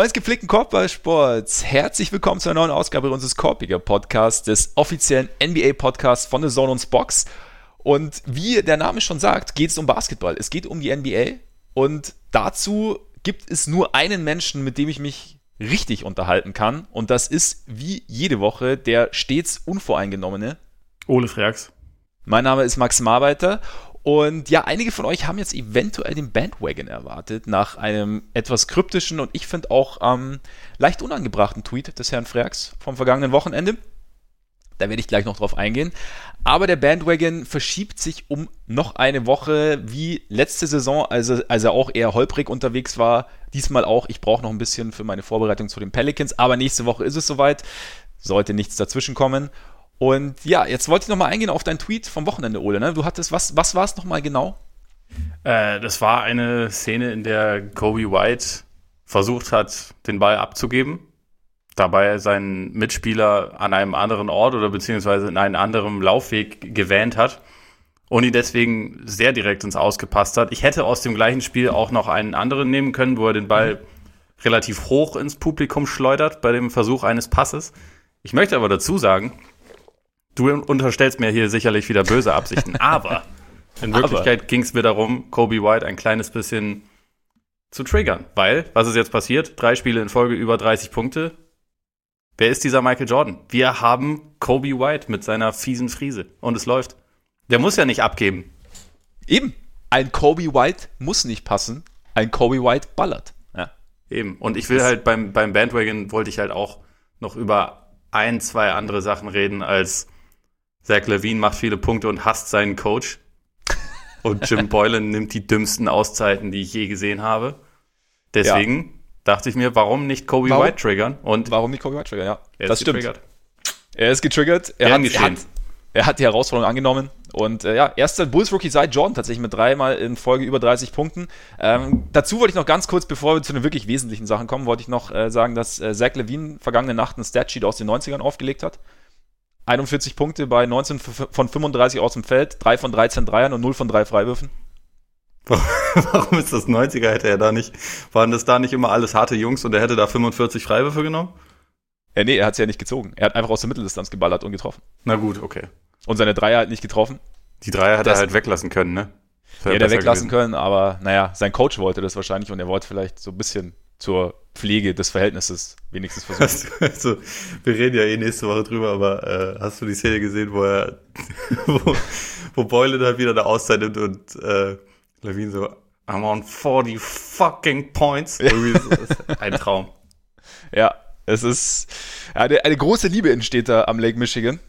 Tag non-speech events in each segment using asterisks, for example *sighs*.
Freunde des gepflegten Korbballsports, herzlich willkommen zu einer neuen Ausgabe unseres Korbiger Podcasts, des offiziellen NBA-Podcasts von The Zone und Box. Und wie der Name schon sagt, geht es um Basketball. Es geht um die NBA und dazu gibt es nur einen Menschen, mit dem ich mich richtig unterhalten kann. Und das ist wie jede Woche der stets unvoreingenommene Ole Freaks. Mein Name ist Max Marbeiter und ja, einige von euch haben jetzt eventuell den Bandwagon erwartet nach einem etwas kryptischen und ich finde auch ähm, leicht unangebrachten Tweet des Herrn Freaks vom vergangenen Wochenende. Da werde ich gleich noch drauf eingehen. Aber der Bandwagon verschiebt sich um noch eine Woche, wie letzte Saison, also als er auch eher holprig unterwegs war. Diesmal auch. Ich brauche noch ein bisschen für meine Vorbereitung zu den Pelicans, aber nächste Woche ist es soweit. Sollte nichts dazwischen kommen. Und ja, jetzt wollte ich nochmal eingehen auf deinen Tweet vom Wochenende, Ole. Ne? Du hattest, was, was war es nochmal genau? Äh, das war eine Szene, in der Kobe White versucht hat, den Ball abzugeben. Dabei seinen Mitspieler an einem anderen Ort oder beziehungsweise in einen anderen Laufweg gewähnt hat und ihn deswegen sehr direkt ins Ausgepasst hat. Ich hätte aus dem gleichen Spiel auch noch einen anderen nehmen können, wo er den Ball relativ hoch ins Publikum schleudert bei dem Versuch eines Passes. Ich möchte aber dazu sagen, Du unterstellst mir hier sicherlich wieder böse Absichten, *laughs* aber in Wirklichkeit ging es mir darum, Kobe White ein kleines bisschen zu triggern. Weil, was ist jetzt passiert? Drei Spiele in Folge über 30 Punkte. Wer ist dieser Michael Jordan? Wir haben Kobe White mit seiner fiesen Friese. Und es läuft. Der muss ja nicht abgeben. Eben. Ein Kobe White muss nicht passen. Ein Kobe White ballert. Ja. Eben. Und ich will halt beim, beim Bandwagon wollte ich halt auch noch über ein, zwei andere Sachen reden als Zach Levine macht viele Punkte und hasst seinen Coach. Und Jim *laughs* Boylan nimmt die dümmsten Auszeiten, die ich je gesehen habe. Deswegen ja. dachte ich mir, warum nicht Kobe warum? White triggern? Und warum nicht Kobe White triggern? Ja, er das stimmt. Getriggert. Er ist getriggert. Er hat, er, hat, er hat, die Herausforderung angenommen. Und äh, ja, erster Bulls-Rookie seit Jordan tatsächlich mit dreimal in Folge über 30 Punkten. Ähm, dazu wollte ich noch ganz kurz, bevor wir zu den wirklich wesentlichen Sachen kommen, wollte ich noch äh, sagen, dass äh, Zach Levine vergangene Nacht ein Statsheet aus den 90ern aufgelegt hat. 41 Punkte bei 19 von 35 aus dem Feld, 3 von 13 Dreiern und 0 von 3 Freiwürfen. *laughs* Warum ist das 90er? Hätte er da nicht, waren das da nicht immer alles harte Jungs und er hätte da 45 Freiwürfe genommen? Ja, nee, er hat es ja nicht gezogen. Er hat einfach aus der Mitteldistanz geballert und getroffen. Na gut, okay. Und seine Dreier halt nicht getroffen. Die Dreier hat das, er halt weglassen können, ne? Ja, der weglassen gewesen. können, aber naja, sein Coach wollte das wahrscheinlich und er wollte vielleicht so ein bisschen zur Pflege des Verhältnisses wenigstens versuchen. Also, wir reden ja eh nächste Woche drüber, aber äh, hast du die Szene gesehen, wo er, *laughs* wo, wo Boylan halt wieder eine Auszeit nimmt und äh, Levine so, I'm on 40 fucking points. Ein Traum. *laughs* Ja, es ist eine, eine große Liebe entsteht da am Lake Michigan.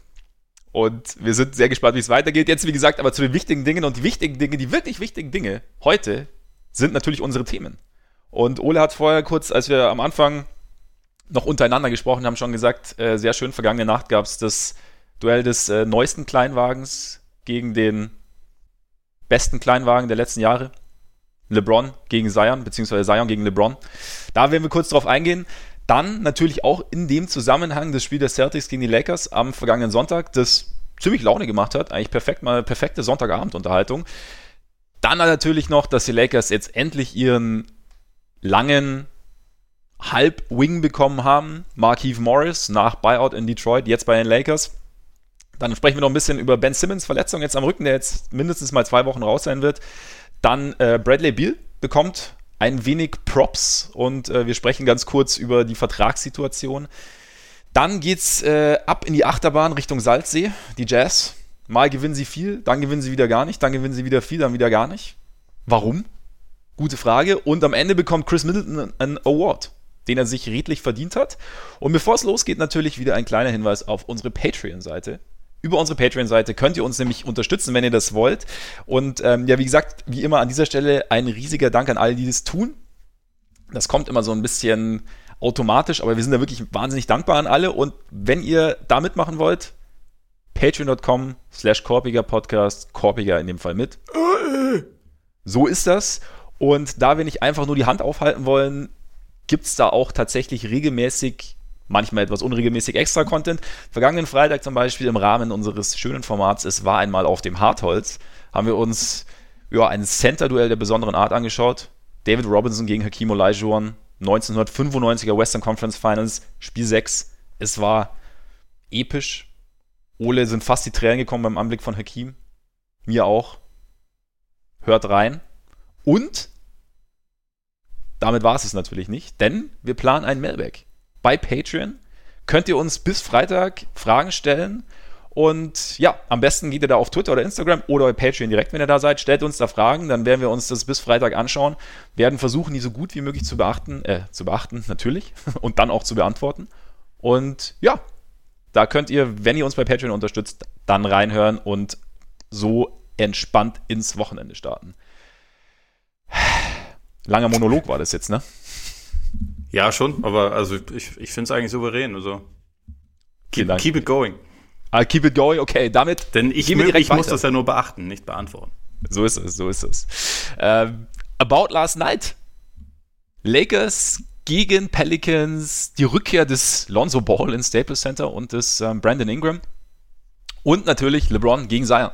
Und wir sind sehr gespannt, wie es weitergeht. Jetzt, wie gesagt, aber zu den wichtigen Dingen und die wichtigen Dinge, die wirklich wichtigen Dinge heute sind natürlich unsere Themen. Und Ole hat vorher kurz, als wir am Anfang noch untereinander gesprochen haben, schon gesagt, äh, sehr schön, vergangene Nacht gab es das Duell des äh, neuesten Kleinwagens gegen den besten Kleinwagen der letzten Jahre. LeBron gegen Zion, beziehungsweise Zion gegen LeBron. Da werden wir kurz drauf eingehen. Dann natürlich auch in dem Zusammenhang das Spiel der Celtics gegen die Lakers am vergangenen Sonntag, das ziemlich Laune gemacht hat. Eigentlich perfekt, mal perfekte Sonntagabendunterhaltung. Dann natürlich noch, dass die Lakers jetzt endlich ihren langen Halb-Wing bekommen haben. Markeith Morris nach Buyout in Detroit, jetzt bei den Lakers. Dann sprechen wir noch ein bisschen über Ben Simmons Verletzung jetzt am Rücken, der jetzt mindestens mal zwei Wochen raus sein wird. Dann äh, Bradley Beal bekommt ein wenig Props und äh, wir sprechen ganz kurz über die Vertragssituation. Dann geht's äh, ab in die Achterbahn Richtung Salzsee, die Jazz. Mal gewinnen sie viel, dann gewinnen sie wieder gar nicht, dann gewinnen sie wieder viel, dann wieder gar nicht. Warum? Gute Frage. Und am Ende bekommt Chris Middleton einen Award, den er sich redlich verdient hat. Und bevor es losgeht, natürlich wieder ein kleiner Hinweis auf unsere Patreon-Seite. Über unsere Patreon-Seite könnt ihr uns nämlich unterstützen, wenn ihr das wollt. Und ähm, ja, wie gesagt, wie immer an dieser Stelle ein riesiger Dank an alle, die das tun. Das kommt immer so ein bisschen automatisch, aber wir sind da wirklich wahnsinnig dankbar an alle. Und wenn ihr da mitmachen wollt, patreon.com slash Korpiger Podcast, Korpiger in dem Fall mit. So ist das. Und da wir nicht einfach nur die Hand aufhalten wollen, gibt es da auch tatsächlich regelmäßig, manchmal etwas unregelmäßig extra Content. Vergangenen Freitag zum Beispiel im Rahmen unseres schönen Formats Es war einmal auf dem Hartholz, haben wir uns ja, ein Center-Duell der besonderen Art angeschaut. David Robinson gegen Hakim Olajuwon. 1995er Western Conference Finals, Spiel 6. Es war episch. Ole sind fast die Tränen gekommen beim Anblick von Hakim. Mir auch. Hört rein. Und damit war es es natürlich nicht, denn wir planen ein Mailback. Bei Patreon könnt ihr uns bis Freitag Fragen stellen. Und ja, am besten geht ihr da auf Twitter oder Instagram oder bei Patreon direkt, wenn ihr da seid. Stellt uns da Fragen, dann werden wir uns das bis Freitag anschauen, werden versuchen, die so gut wie möglich zu beachten, äh, zu beachten, *laughs* natürlich, und dann auch zu beantworten. Und ja, da könnt ihr, wenn ihr uns bei Patreon unterstützt, dann reinhören und so entspannt ins Wochenende starten. *sighs* Langer Monolog war das jetzt, ne? Ja, schon, aber also ich, ich finde es eigentlich souverän. Also keep, keep it going. Ah, keep it going, okay, damit. Denn ich, wir ich muss das ja nur beachten, nicht beantworten. So ist es, so ist es. Ähm, about last night. Lakers gegen Pelicans, die Rückkehr des Lonzo Ball ins Staples Center und des ähm, Brandon Ingram. Und natürlich LeBron gegen Zion.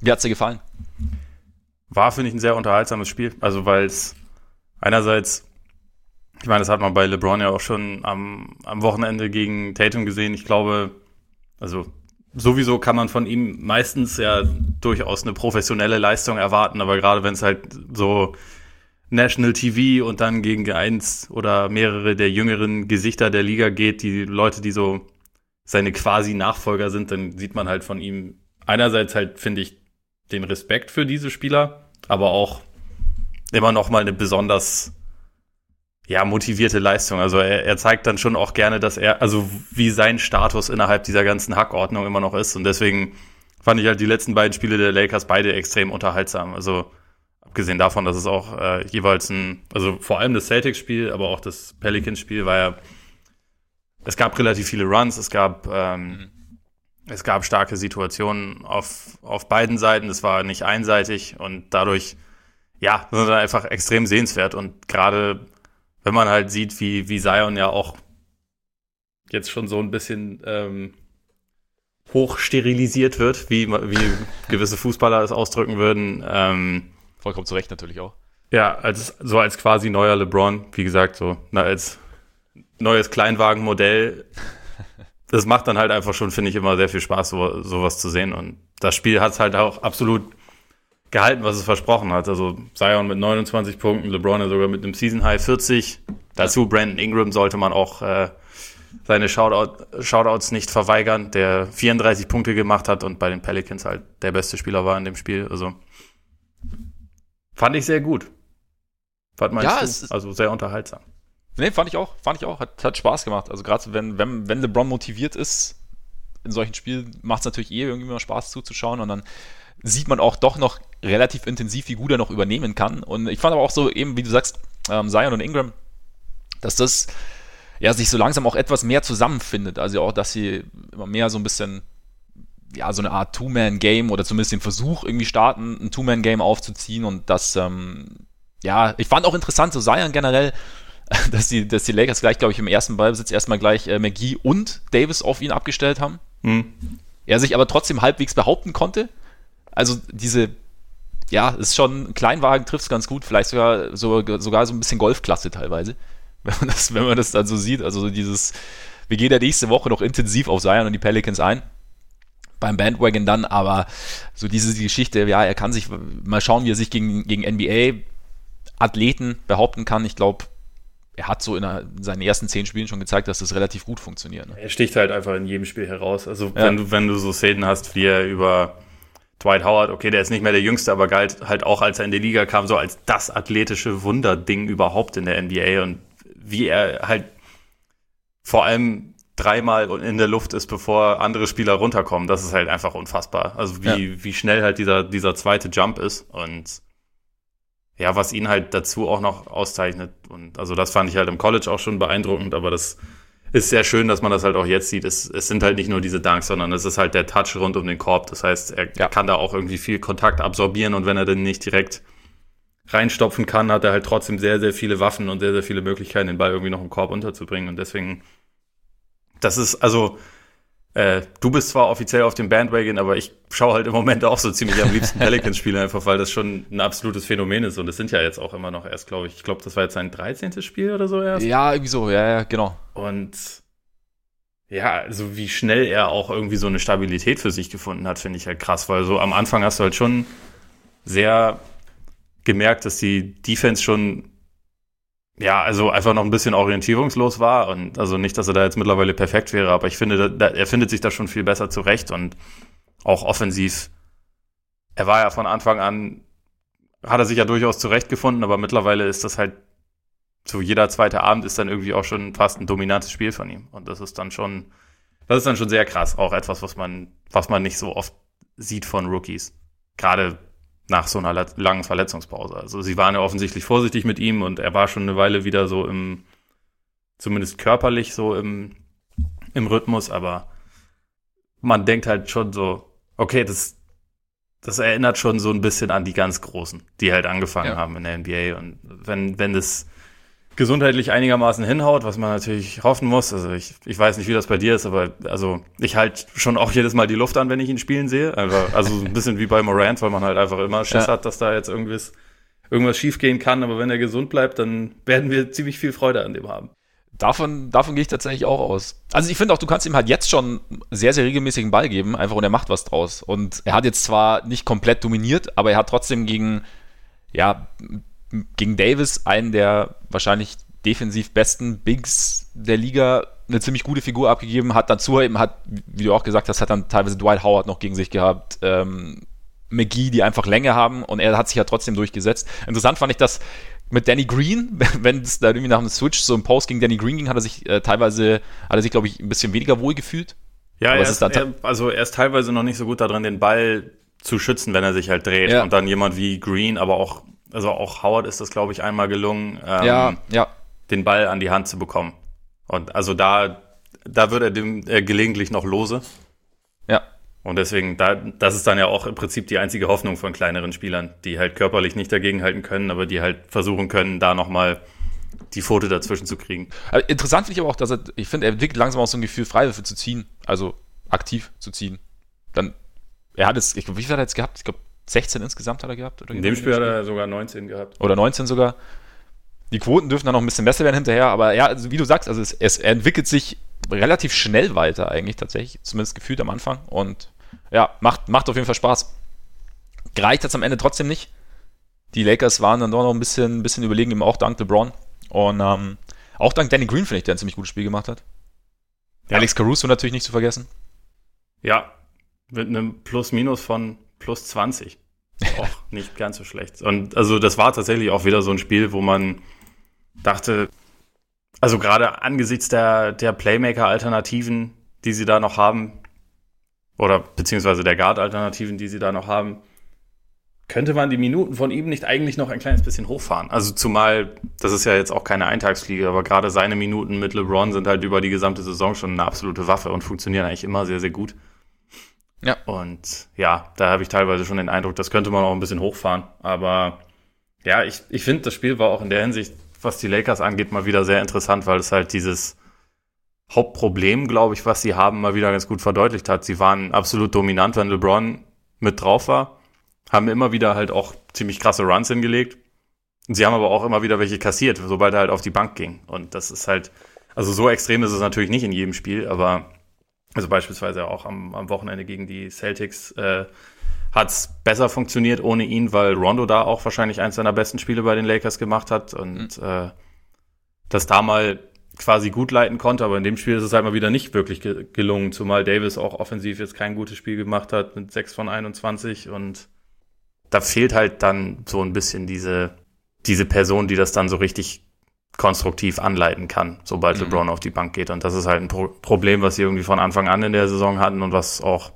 Wie hat's dir gefallen? War, finde ich, ein sehr unterhaltsames Spiel. Also, weil es einerseits, ich meine, das hat man bei LeBron ja auch schon am, am Wochenende gegen Tatum gesehen. Ich glaube, also sowieso kann man von ihm meistens ja durchaus eine professionelle Leistung erwarten, aber gerade wenn es halt so National TV und dann gegen eins oder mehrere der jüngeren Gesichter der Liga geht, die Leute, die so seine quasi Nachfolger sind, dann sieht man halt von ihm einerseits halt, finde ich, den Respekt für diese Spieler, aber auch immer noch mal eine besonders ja, motivierte Leistung. Also er, er zeigt dann schon auch gerne, dass er, also wie sein Status innerhalb dieser ganzen Hackordnung immer noch ist. Und deswegen fand ich halt die letzten beiden Spiele der Lakers beide extrem unterhaltsam. Also abgesehen davon, dass es auch äh, jeweils ein, also vor allem das Celtics-Spiel, aber auch das Pelicans-Spiel war ja, es gab relativ viele Runs, es gab, ähm, mhm. es gab starke Situationen auf, auf beiden Seiten, es war nicht einseitig und dadurch ja, sind einfach extrem sehenswert. Und gerade wenn man halt sieht, wie, wie Zion ja auch jetzt schon so ein bisschen ähm, hochsterilisiert wird, wie, wie *laughs* gewisse Fußballer es ausdrücken würden. Ähm, Vollkommen zu Recht natürlich auch. Ja, als, so als quasi neuer LeBron, wie gesagt, so na, als neues Kleinwagenmodell. *laughs* Das macht dann halt einfach schon, finde ich, immer sehr viel Spaß, so, sowas zu sehen. Und das Spiel hat es halt auch absolut gehalten, was es versprochen hat. Also Zion mit 29 Punkten, LeBron ja sogar mit einem Season High 40. Dazu Brandon Ingram sollte man auch äh, seine Shoutout, Shoutouts nicht verweigern, der 34 Punkte gemacht hat und bei den Pelicans halt der beste Spieler war in dem Spiel. Also fand ich sehr gut. Meinst ja? Es also sehr unterhaltsam. Nee, fand ich auch, fand ich auch. Hat, hat Spaß gemacht. Also gerade wenn, wenn, wenn LeBron motiviert ist, in solchen Spielen macht es natürlich eh irgendwie mal Spaß zuzuschauen und dann sieht man auch doch noch relativ intensiv, wie gut er noch übernehmen kann. Und ich fand aber auch so, eben wie du sagst, ähm, Zion und Ingram, dass das ja sich so langsam auch etwas mehr zusammenfindet. Also auch, dass sie immer mehr so ein bisschen ja, so eine Art Two-Man-Game oder zumindest den Versuch irgendwie starten, ein Two-Man-Game aufzuziehen und das, ähm, ja, ich fand auch interessant, so Zion generell, *laughs* dass die, dass die Lakers gleich, glaube ich, im ersten Ballbesitz erstmal gleich äh, McGee und Davis auf ihn abgestellt haben. Hm. Er sich aber trotzdem halbwegs behaupten konnte also diese, ja, ist schon, Kleinwagen trifft es ganz gut, vielleicht sogar, sogar, sogar so ein bisschen Golfklasse teilweise, *laughs* wenn man das, wenn man das dann so sieht. Also dieses, wir gehen ja nächste Woche noch intensiv auf Zion und die Pelicans ein beim Bandwagon dann, aber so diese Geschichte, ja, er kann sich mal schauen, wie er sich gegen, gegen NBA-Athleten behaupten kann. Ich glaube, er hat so in, seinen ersten zehn Spielen schon gezeigt, dass das relativ gut funktioniert. Ne? Er sticht halt einfach in jedem Spiel heraus. Also ja. wenn du, wenn du so Szenen hast, wie er über Dwight Howard, okay, der ist nicht mehr der Jüngste, aber galt halt auch, als er in die Liga kam, so als das athletische Wunderding überhaupt in der NBA und wie er halt vor allem dreimal in der Luft ist, bevor andere Spieler runterkommen, das ist halt einfach unfassbar. Also wie, ja. wie schnell halt dieser, dieser zweite Jump ist und ja, was ihn halt dazu auch noch auszeichnet. Und also das fand ich halt im College auch schon beeindruckend, aber das ist sehr schön, dass man das halt auch jetzt sieht. Es, es sind halt nicht nur diese Dunks, sondern es ist halt der Touch rund um den Korb. Das heißt, er ja. kann da auch irgendwie viel Kontakt absorbieren und wenn er dann nicht direkt reinstopfen kann, hat er halt trotzdem sehr, sehr viele Waffen und sehr, sehr viele Möglichkeiten, den Ball irgendwie noch im Korb unterzubringen. Und deswegen, das ist, also, äh, du bist zwar offiziell auf dem Bandwagon, aber ich schaue halt im Moment auch so ziemlich am liebsten *laughs* Pelicans-Spiele, einfach weil das schon ein absolutes Phänomen ist. Und es sind ja jetzt auch immer noch erst, glaube ich, ich glaube, das war jetzt sein 13. Spiel oder so erst. Ja, irgendwie so, ja, ja, genau. Und ja, also wie schnell er auch irgendwie so eine Stabilität für sich gefunden hat, finde ich halt krass, weil so am Anfang hast du halt schon sehr gemerkt, dass die Defense schon ja, also einfach noch ein bisschen orientierungslos war und also nicht, dass er da jetzt mittlerweile perfekt wäre, aber ich finde, da, er findet sich da schon viel besser zurecht und auch offensiv. Er war ja von Anfang an, hat er sich ja durchaus zurechtgefunden, aber mittlerweile ist das halt so jeder zweite Abend ist dann irgendwie auch schon fast ein dominantes Spiel von ihm und das ist dann schon, das ist dann schon sehr krass, auch etwas, was man, was man nicht so oft sieht von Rookies. Gerade nach so einer langen Verletzungspause. Also sie waren ja offensichtlich vorsichtig mit ihm und er war schon eine Weile wieder so im, zumindest körperlich so im, im Rhythmus, aber man denkt halt schon so, okay, das, das erinnert schon so ein bisschen an die ganz Großen, die halt angefangen ja. haben in der NBA. Und wenn, wenn das gesundheitlich einigermaßen hinhaut, was man natürlich hoffen muss. Also ich, ich weiß nicht, wie das bei dir ist, aber also ich halte schon auch jedes Mal die Luft an, wenn ich ihn spielen sehe. Einfach, also ein bisschen wie bei Morant, weil man halt einfach immer Schiss ja. hat, dass da jetzt irgendwas, irgendwas schiefgehen kann. Aber wenn er gesund bleibt, dann werden wir ziemlich viel Freude an dem haben. Davon, davon gehe ich tatsächlich auch aus. Also ich finde auch, du kannst ihm halt jetzt schon sehr, sehr regelmäßigen Ball geben, einfach und er macht was draus. Und er hat jetzt zwar nicht komplett dominiert, aber er hat trotzdem gegen, ja, gegen Davis, einen der wahrscheinlich defensiv besten Bigs der Liga, eine ziemlich gute Figur abgegeben, hat dazu eben, hat, wie du auch gesagt hast, hat dann teilweise Dwight Howard noch gegen sich gehabt, ähm, McGee, die einfach Länge haben und er hat sich ja trotzdem durchgesetzt. Interessant fand ich das mit Danny Green, *laughs* wenn es da irgendwie nach einem Switch so ein Post gegen Danny Green ging, hat er sich äh, teilweise, hat er sich, glaube ich, ein bisschen weniger wohl gefühlt. Ja, er ist, er, also er ist teilweise noch nicht so gut darin, den Ball zu schützen, wenn er sich halt dreht. Ja. Und dann jemand wie Green, aber auch also auch Howard ist das, glaube ich, einmal gelungen, ähm, ja, ja. den Ball an die Hand zu bekommen. Und also da, da wird er dem äh, gelegentlich noch lose. Ja. Und deswegen, da, das ist dann ja auch im Prinzip die einzige Hoffnung von kleineren Spielern, die halt körperlich nicht dagegenhalten können, aber die halt versuchen können, da nochmal die Pfote dazwischen zu kriegen. Also interessant finde ich aber auch, dass er, ich finde, er entwickelt langsam auch so ein Gefühl, Freiwürfe zu ziehen, also aktiv zu ziehen. Dann, er hat jetzt, ich, wie viel hat er jetzt gehabt? Ich glaube, 16 insgesamt hat er gehabt? in dem Spiel hat er sogar 19 gehabt. Oder 19 sogar. Die Quoten dürfen dann noch ein bisschen besser werden hinterher, aber ja, also wie du sagst, also es, es entwickelt sich relativ schnell weiter eigentlich tatsächlich, zumindest gefühlt am Anfang und ja, macht, macht auf jeden Fall Spaß. Gereicht hat es am Ende trotzdem nicht. Die Lakers waren dann doch noch ein bisschen, ein bisschen überlegen, eben auch dank LeBron und ähm, auch dank Danny Green finde ich, der ein ziemlich gutes Spiel gemacht hat. Ja. Alex Caruso natürlich nicht zu vergessen. Ja, mit einem Plus-Minus von plus 20. Auch nicht ganz so schlecht. Und also das war tatsächlich auch wieder so ein Spiel, wo man dachte, also gerade angesichts der, der Playmaker-Alternativen, die sie da noch haben, oder beziehungsweise der Guard-Alternativen, die sie da noch haben, könnte man die Minuten von ihm nicht eigentlich noch ein kleines bisschen hochfahren. Also zumal, das ist ja jetzt auch keine Eintagsfliege, aber gerade seine Minuten mit LeBron sind halt über die gesamte Saison schon eine absolute Waffe und funktionieren eigentlich immer sehr, sehr gut. Ja. Und ja, da habe ich teilweise schon den Eindruck, das könnte man auch ein bisschen hochfahren. Aber ja, ich, ich finde, das Spiel war auch in der Hinsicht, was die Lakers angeht, mal wieder sehr interessant, weil es halt dieses Hauptproblem, glaube ich, was sie haben, mal wieder ganz gut verdeutlicht hat. Sie waren absolut dominant, wenn LeBron mit drauf war, haben immer wieder halt auch ziemlich krasse Runs hingelegt. Sie haben aber auch immer wieder welche kassiert, sobald er halt auf die Bank ging. Und das ist halt, also so extrem ist es natürlich nicht in jedem Spiel, aber also beispielsweise auch am, am Wochenende gegen die Celtics äh, hat es besser funktioniert ohne ihn, weil Rondo da auch wahrscheinlich eins seiner besten Spiele bei den Lakers gemacht hat und mhm. äh, das da mal quasi gut leiten konnte, aber in dem Spiel ist es halt mal wieder nicht wirklich ge gelungen, zumal Davis auch offensiv jetzt kein gutes Spiel gemacht hat mit 6 von 21 und da fehlt halt dann so ein bisschen diese, diese Person, die das dann so richtig konstruktiv anleiten kann, sobald mhm. LeBron auf die Bank geht. Und das ist halt ein Pro Problem, was sie irgendwie von Anfang an in der Saison hatten und was auch,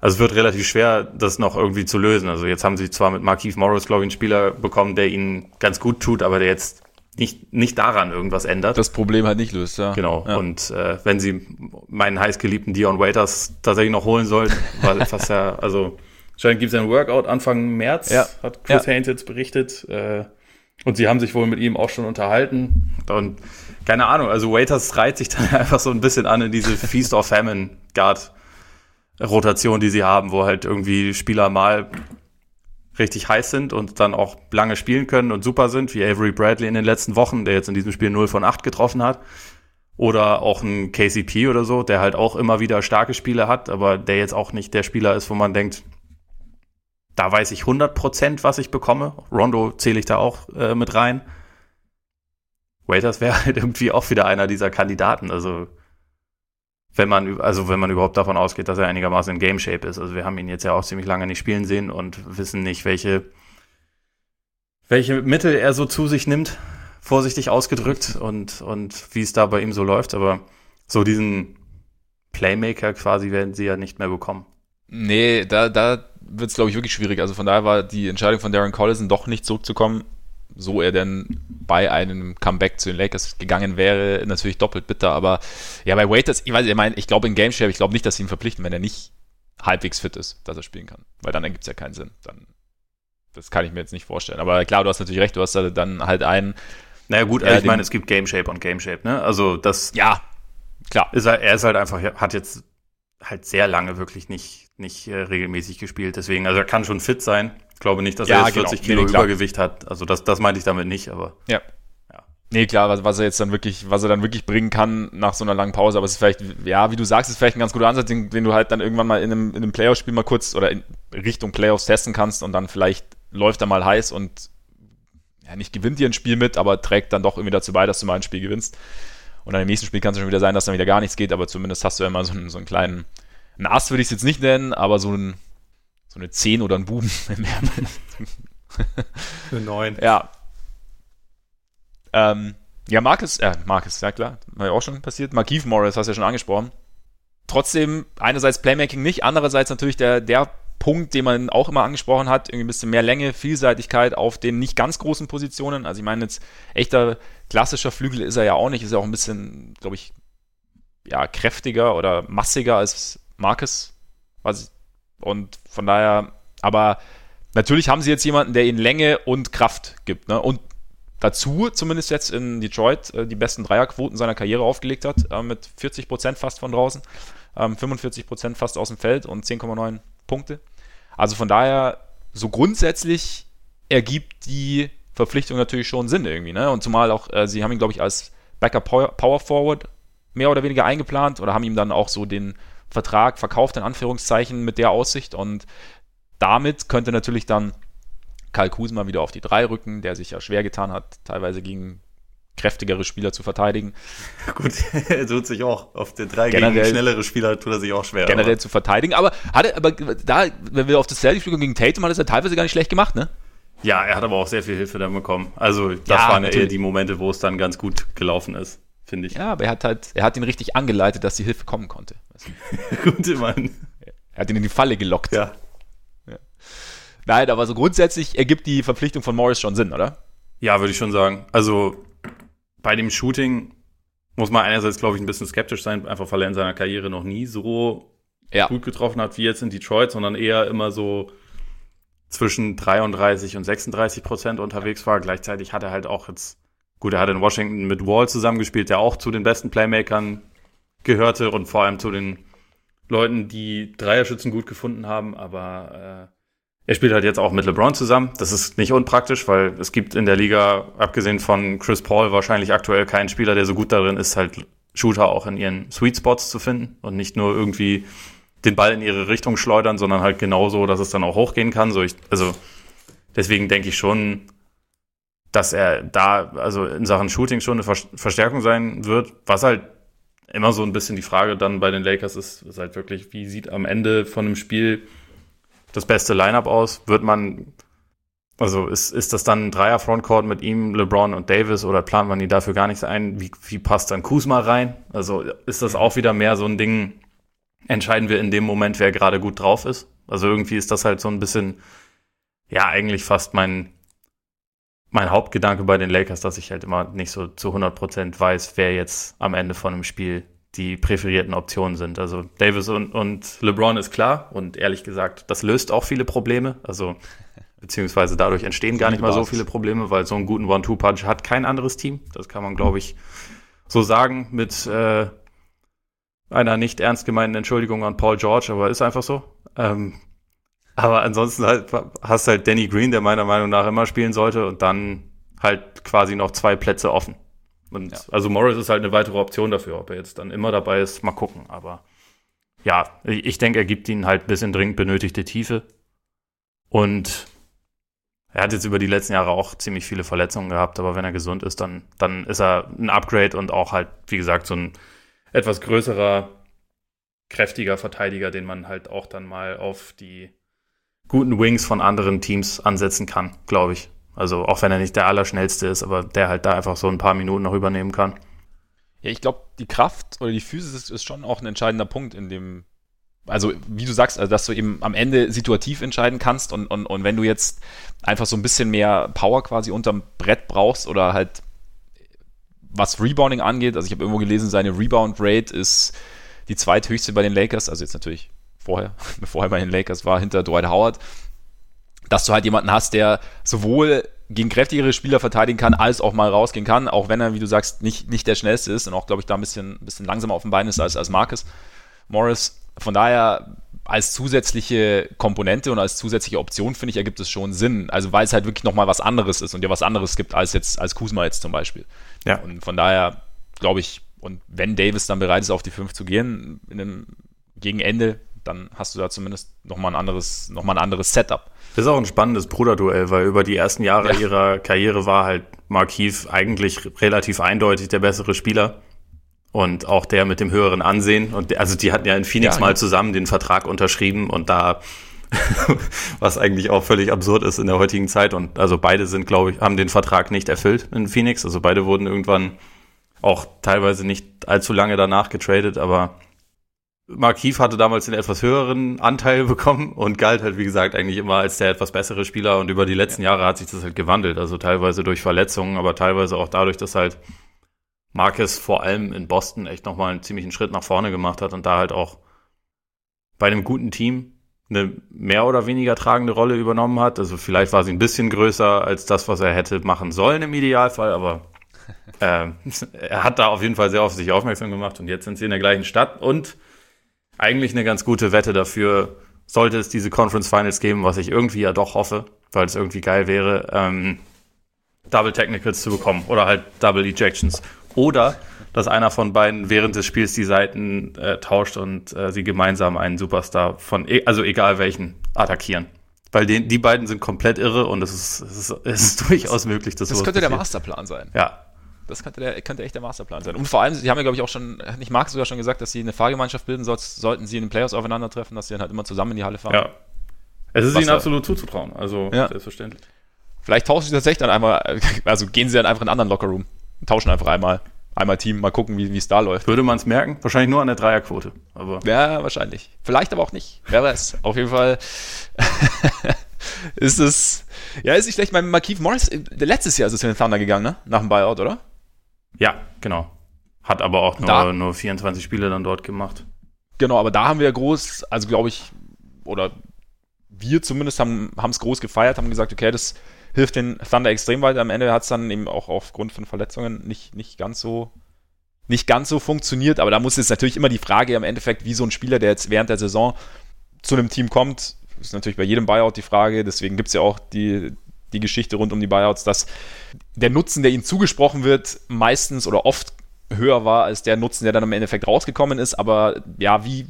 also es wird relativ schwer, das noch irgendwie zu lösen. Also jetzt haben sie zwar mit Markeith Morris, glaube ich, einen Spieler bekommen, der ihnen ganz gut tut, aber der jetzt nicht, nicht daran irgendwas ändert. Das Problem halt nicht löst, ja. Genau. Ja. Und äh, wenn sie meinen heißgeliebten Dion Waiters tatsächlich noch holen sollten, weil *laughs* was ja, also Anscheinend gibt es ein Workout Anfang März, ja. hat Chris ja. Haynes jetzt berichtet. Äh, Und sie haben sich wohl mit ihm auch schon unterhalten. Und keine Ahnung, also Waiters reiht sich dann *laughs* einfach so ein bisschen an in diese Feast of Famine Guard Rotation, die sie haben, wo halt irgendwie Spieler mal richtig heiß sind und dann auch lange spielen können und super sind, wie Avery Bradley in den letzten Wochen, der jetzt in diesem Spiel 0 von 8 getroffen hat. Oder auch ein KCP oder so, der halt auch immer wieder starke Spiele hat, aber der jetzt auch nicht der Spieler ist, wo man denkt, da weiß ich 100 Prozent, was ich bekomme. Rondo zähle ich da auch äh, mit rein. Waiters wäre *laughs* halt irgendwie auch wieder einer dieser Kandidaten. Also wenn man, also wenn man überhaupt davon ausgeht, dass er einigermaßen in Game Shape ist. Also wir haben ihn jetzt ja auch ziemlich lange nicht spielen sehen und wissen nicht, welche, welche Mittel er so zu sich nimmt, vorsichtig ausgedrückt und, und wie es da bei ihm so läuft. Aber so diesen Playmaker quasi werden sie ja nicht mehr bekommen. Nee, da, da wird es, glaube ich, wirklich schwierig. Also von daher war die Entscheidung von Darren Collison doch nicht zurückzukommen, so er denn bei einem Comeback zu den Lakers gegangen wäre, natürlich doppelt bitter. Aber ja, bei Waiters, ich weiß, ich meine, ich glaube in Game Share, ich glaube nicht, dass sie ihn verpflichten, wenn er nicht halbwegs fit ist, dass er spielen kann. Weil dann ergibt es ja keinen Sinn. Dann, das kann ich mir jetzt nicht vorstellen. Aber klar, du hast natürlich recht, du hast da dann halt einen. Naja, gut, ich meine, es gibt Game Shape und Game Shape, ne? Also das. Ja, klar. Ist er, er ist halt einfach, hat jetzt halt sehr lange wirklich nicht, nicht äh, regelmäßig gespielt. Deswegen, also er kann schon fit sein. Ich glaube nicht, dass ja, er jetzt genau. 40 Kilo nee, Übergewicht hat. Also das, das meinte ich damit nicht, aber. Ja. ja. Nee, klar, was, was er jetzt dann wirklich, was er dann wirklich bringen kann nach so einer langen Pause, aber es ist vielleicht, ja, wie du sagst, ist vielleicht ein ganz guter Ansatz, den, den du halt dann irgendwann mal in einem, in einem Playoff-Spiel mal kurz oder in Richtung Playoffs testen kannst und dann vielleicht läuft er mal heiß und ja, nicht gewinnt dir ein Spiel mit, aber trägt dann doch irgendwie dazu bei, dass du mal ein Spiel gewinnst. Und dann im nächsten Spiel kann es schon wieder sein, dass dann wieder gar nichts geht, aber zumindest hast du ja immer so einen, so einen kleinen, ein Ass würde ich es jetzt nicht nennen, aber so, ein, so eine 10 oder ein Buben. *laughs* eine 9. Ja. Ähm, ja, Marcus, äh, Marcus, ja klar, war ja auch schon passiert. Markeith Morris hast du ja schon angesprochen. Trotzdem, einerseits Playmaking nicht, andererseits natürlich der, der Punkt, den man auch immer angesprochen hat, irgendwie ein bisschen mehr Länge, Vielseitigkeit auf den nicht ganz großen Positionen. Also ich meine jetzt, echter klassischer Flügel ist er ja auch nicht, ist ja auch ein bisschen, glaube ich, ja, kräftiger oder massiger als Marcus. Und von daher, aber natürlich haben sie jetzt jemanden, der ihnen Länge und Kraft gibt. Ne? Und dazu, zumindest jetzt in Detroit, äh, die besten Dreierquoten seiner Karriere aufgelegt hat, äh, mit 40 Prozent fast von draußen, 45 ähm, Prozent fast aus dem Feld und 10,9 Punkte. Also von daher, so grundsätzlich ergibt die Verpflichtung natürlich schon Sinn irgendwie. Ne? Und zumal auch, äh, sie haben ihn, glaube ich, als Backup Power Forward mehr oder weniger eingeplant oder haben ihm dann auch so den Vertrag verkauft, in Anführungszeichen, mit der Aussicht. Und damit könnte natürlich dann Karl Kusma wieder auf die drei rücken, der sich ja schwer getan hat, teilweise gegen kräftigere Spieler zu verteidigen. *laughs* Gut, er tut sich auch auf den drei generell, gegen schnellere Spieler tut er sich auch schwer. Generell aber. zu verteidigen, aber hat er, aber da, wenn wir auf das Celtics gegen Tatum, hat er es ja teilweise gar nicht schlecht gemacht, ne? Ja, er hat aber auch sehr viel Hilfe dann bekommen. Also, das ja, waren ja eher die Momente, wo es dann ganz gut gelaufen ist finde ich. Ja, aber er hat halt, er hat ihn richtig angeleitet, dass die Hilfe kommen konnte. *laughs* Gute Mann. Er hat ihn in die Falle gelockt. Ja. ja. Nein, aber so grundsätzlich ergibt die Verpflichtung von Morris schon Sinn, oder? Ja, würde ich schon sagen. Also bei dem Shooting muss man einerseits, glaube ich, ein bisschen skeptisch sein, einfach weil er in seiner Karriere noch nie so ja. gut getroffen hat wie jetzt in Detroit, sondern eher immer so zwischen 33 und 36 Prozent unterwegs war. Gleichzeitig hat er halt auch jetzt Gut, er hat in Washington mit Wall zusammengespielt, der auch zu den besten Playmakern gehörte und vor allem zu den Leuten, die Dreierschützen gut gefunden haben, aber äh, er spielt halt jetzt auch mit LeBron zusammen. Das ist nicht unpraktisch, weil es gibt in der Liga, abgesehen von Chris Paul, wahrscheinlich aktuell keinen Spieler, der so gut darin ist, halt Shooter auch in ihren Sweet Spots zu finden und nicht nur irgendwie den Ball in ihre Richtung schleudern, sondern halt genauso, dass es dann auch hochgehen kann. So ich, also deswegen denke ich schon, dass er da, also in Sachen Shooting schon eine Verstärkung sein wird. Was halt immer so ein bisschen die Frage dann bei den Lakers ist, ist halt wirklich, wie sieht am Ende von einem Spiel das beste Lineup aus? Wird man, also ist, ist das dann ein Dreier-Frontcourt mit ihm, LeBron und Davis oder plant man die dafür gar nichts ein? Wie, wie passt dann Kuzma rein? Also ist das auch wieder mehr so ein Ding, entscheiden wir in dem Moment, wer gerade gut drauf ist? Also irgendwie ist das halt so ein bisschen, ja, eigentlich fast mein, mein Hauptgedanke bei den Lakers, dass ich halt immer nicht so zu 100% weiß, wer jetzt am Ende von einem Spiel die präferierten Optionen sind. Also Davis und, und LeBron ist klar und ehrlich gesagt, das löst auch viele Probleme. Also beziehungsweise dadurch entstehen gar nicht mal so viele Probleme, weil so einen guten One-Two-Punch hat kein anderes Team. Das kann man, glaube ich, so sagen mit äh, einer nicht ernst gemeinten Entschuldigung an Paul George, aber ist einfach so. Ähm, aber ansonsten halt, hast halt Danny Green, der meiner Meinung nach immer spielen sollte und dann halt quasi noch zwei Plätze offen. Und ja. also Morris ist halt eine weitere Option dafür, ob er jetzt dann immer dabei ist, mal gucken. Aber ja, ich denke, er gibt ihnen halt ein bisschen dringend benötigte Tiefe. Und er hat jetzt über die letzten Jahre auch ziemlich viele Verletzungen gehabt, aber wenn er gesund ist, dann, dann ist er ein Upgrade und auch halt, wie gesagt, so ein etwas größerer, kräftiger Verteidiger, den man halt auch dann mal auf die guten Wings von anderen Teams ansetzen kann, glaube ich. Also auch wenn er nicht der Allerschnellste ist, aber der halt da einfach so ein paar Minuten noch übernehmen kann. Ja, ich glaube, die Kraft oder die Physis ist schon auch ein entscheidender Punkt in dem, also wie du sagst, also dass du eben am Ende situativ entscheiden kannst und, und, und wenn du jetzt einfach so ein bisschen mehr Power quasi unterm Brett brauchst oder halt was Rebounding angeht, also ich habe irgendwo gelesen, seine Rebound-Rate ist die zweithöchste bei den Lakers, also jetzt natürlich vorher, *laughs* bevor er bei den Lakers war, hinter Dwight Howard, dass du halt jemanden hast, der sowohl gegen kräftigere Spieler verteidigen kann, als auch mal rausgehen kann, auch wenn er, wie du sagst, nicht, nicht der schnellste ist und auch, glaube ich, da ein bisschen, ein bisschen langsamer auf dem Bein ist als, als Marcus Morris. Von daher als zusätzliche Komponente und als zusätzliche Option, finde ich, ergibt es schon Sinn. Also weil es halt wirklich nochmal was anderes ist und dir was anderes gibt als jetzt als Kuzma jetzt zum Beispiel. Ja. Und von daher glaube ich, und wenn Davis dann bereit ist, auf die 5 zu gehen, in einem, gegen Ende, dann hast du da zumindest nochmal ein anderes, nochmal ein anderes Setup. Das ist auch ein spannendes Bruderduell, weil über die ersten Jahre ja. ihrer Karriere war halt Markiv eigentlich relativ eindeutig der bessere Spieler und auch der mit dem höheren Ansehen. Und also die hatten ja in Phoenix ja, mal zusammen den Vertrag unterschrieben und da *laughs* was eigentlich auch völlig absurd ist in der heutigen Zeit. Und also beide sind, glaube ich, haben den Vertrag nicht erfüllt in Phoenix. Also beide wurden irgendwann auch teilweise nicht allzu lange danach getradet, aber Markiv hatte damals den etwas höheren Anteil *laughs* bekommen und galt halt, wie gesagt, eigentlich immer als der etwas bessere Spieler. Und über die letzten Jahre hat sich das halt gewandelt. Also teilweise durch Verletzungen, aber teilweise auch dadurch, dass halt Marcus vor allem in Boston echt nochmal einen ziemlichen Schritt nach vorne gemacht hat und da halt auch bei einem guten Team eine mehr oder weniger tragende Rolle übernommen hat. Also vielleicht war sie ein bisschen größer als das, was er hätte machen sollen im Idealfall, aber *laughs* äh, er hat da auf jeden Fall sehr auf sich aufmerksam gemacht und jetzt sind sie in der gleichen Stadt und eigentlich eine ganz gute Wette dafür, sollte es diese Conference Finals geben, was ich irgendwie ja doch hoffe, weil es irgendwie geil wäre, ähm, Double Technicals zu bekommen oder halt Double Ejections. Oder dass einer von beiden während des Spiels die Seiten äh, tauscht und äh, sie gemeinsam einen Superstar von, e also egal welchen, attackieren. Weil die, die beiden sind komplett irre und es ist, es ist, es ist *laughs* durchaus möglich, dass Das könnte der Masterplan sein. Ja. Das könnte, der, könnte echt der Masterplan sein. Und vor allem, sie haben ja, glaube ich, auch schon, nicht Marc sogar schon gesagt, dass sie eine Fahrgemeinschaft bilden soll, sollten sie in den Playoffs aufeinandertreffen, dass sie dann halt immer zusammen in die Halle fahren. Ja. Es ist Was ihnen absolut zuzutrauen, also ja. selbstverständlich. Vielleicht tauschen sie tatsächlich dann einmal, *laughs* also gehen sie dann einfach in einen anderen Lockerroom tauschen einfach einmal. Einmal Team, mal gucken, wie es da läuft. Würde man es merken? Wahrscheinlich nur an der Dreierquote. Aber ja, wahrscheinlich. Vielleicht aber auch nicht. Wer weiß. Auf jeden Fall *laughs* ist es. Ja, ist nicht schlecht. Mein Markeith Morris, äh, letztes Jahr ist es in den Thunder gegangen, ne? Nach dem Buyout, oder? Ja, genau. Hat aber auch nur, da, nur 24 Spiele dann dort gemacht. Genau, aber da haben wir groß, also glaube ich, oder wir zumindest haben es groß gefeiert, haben gesagt, okay, das hilft den Thunder extrem weiter. Am Ende hat es dann eben auch aufgrund von Verletzungen nicht, nicht ganz so nicht ganz so funktioniert, aber da muss jetzt natürlich immer die Frage im Endeffekt, wie so ein Spieler, der jetzt während der Saison zu einem Team kommt, ist natürlich bei jedem Buyout die Frage, deswegen gibt es ja auch die, die Geschichte rund um die Buyouts, dass der Nutzen, der ihnen zugesprochen wird, meistens oder oft höher war als der Nutzen, der dann im Endeffekt rausgekommen ist, aber ja, wie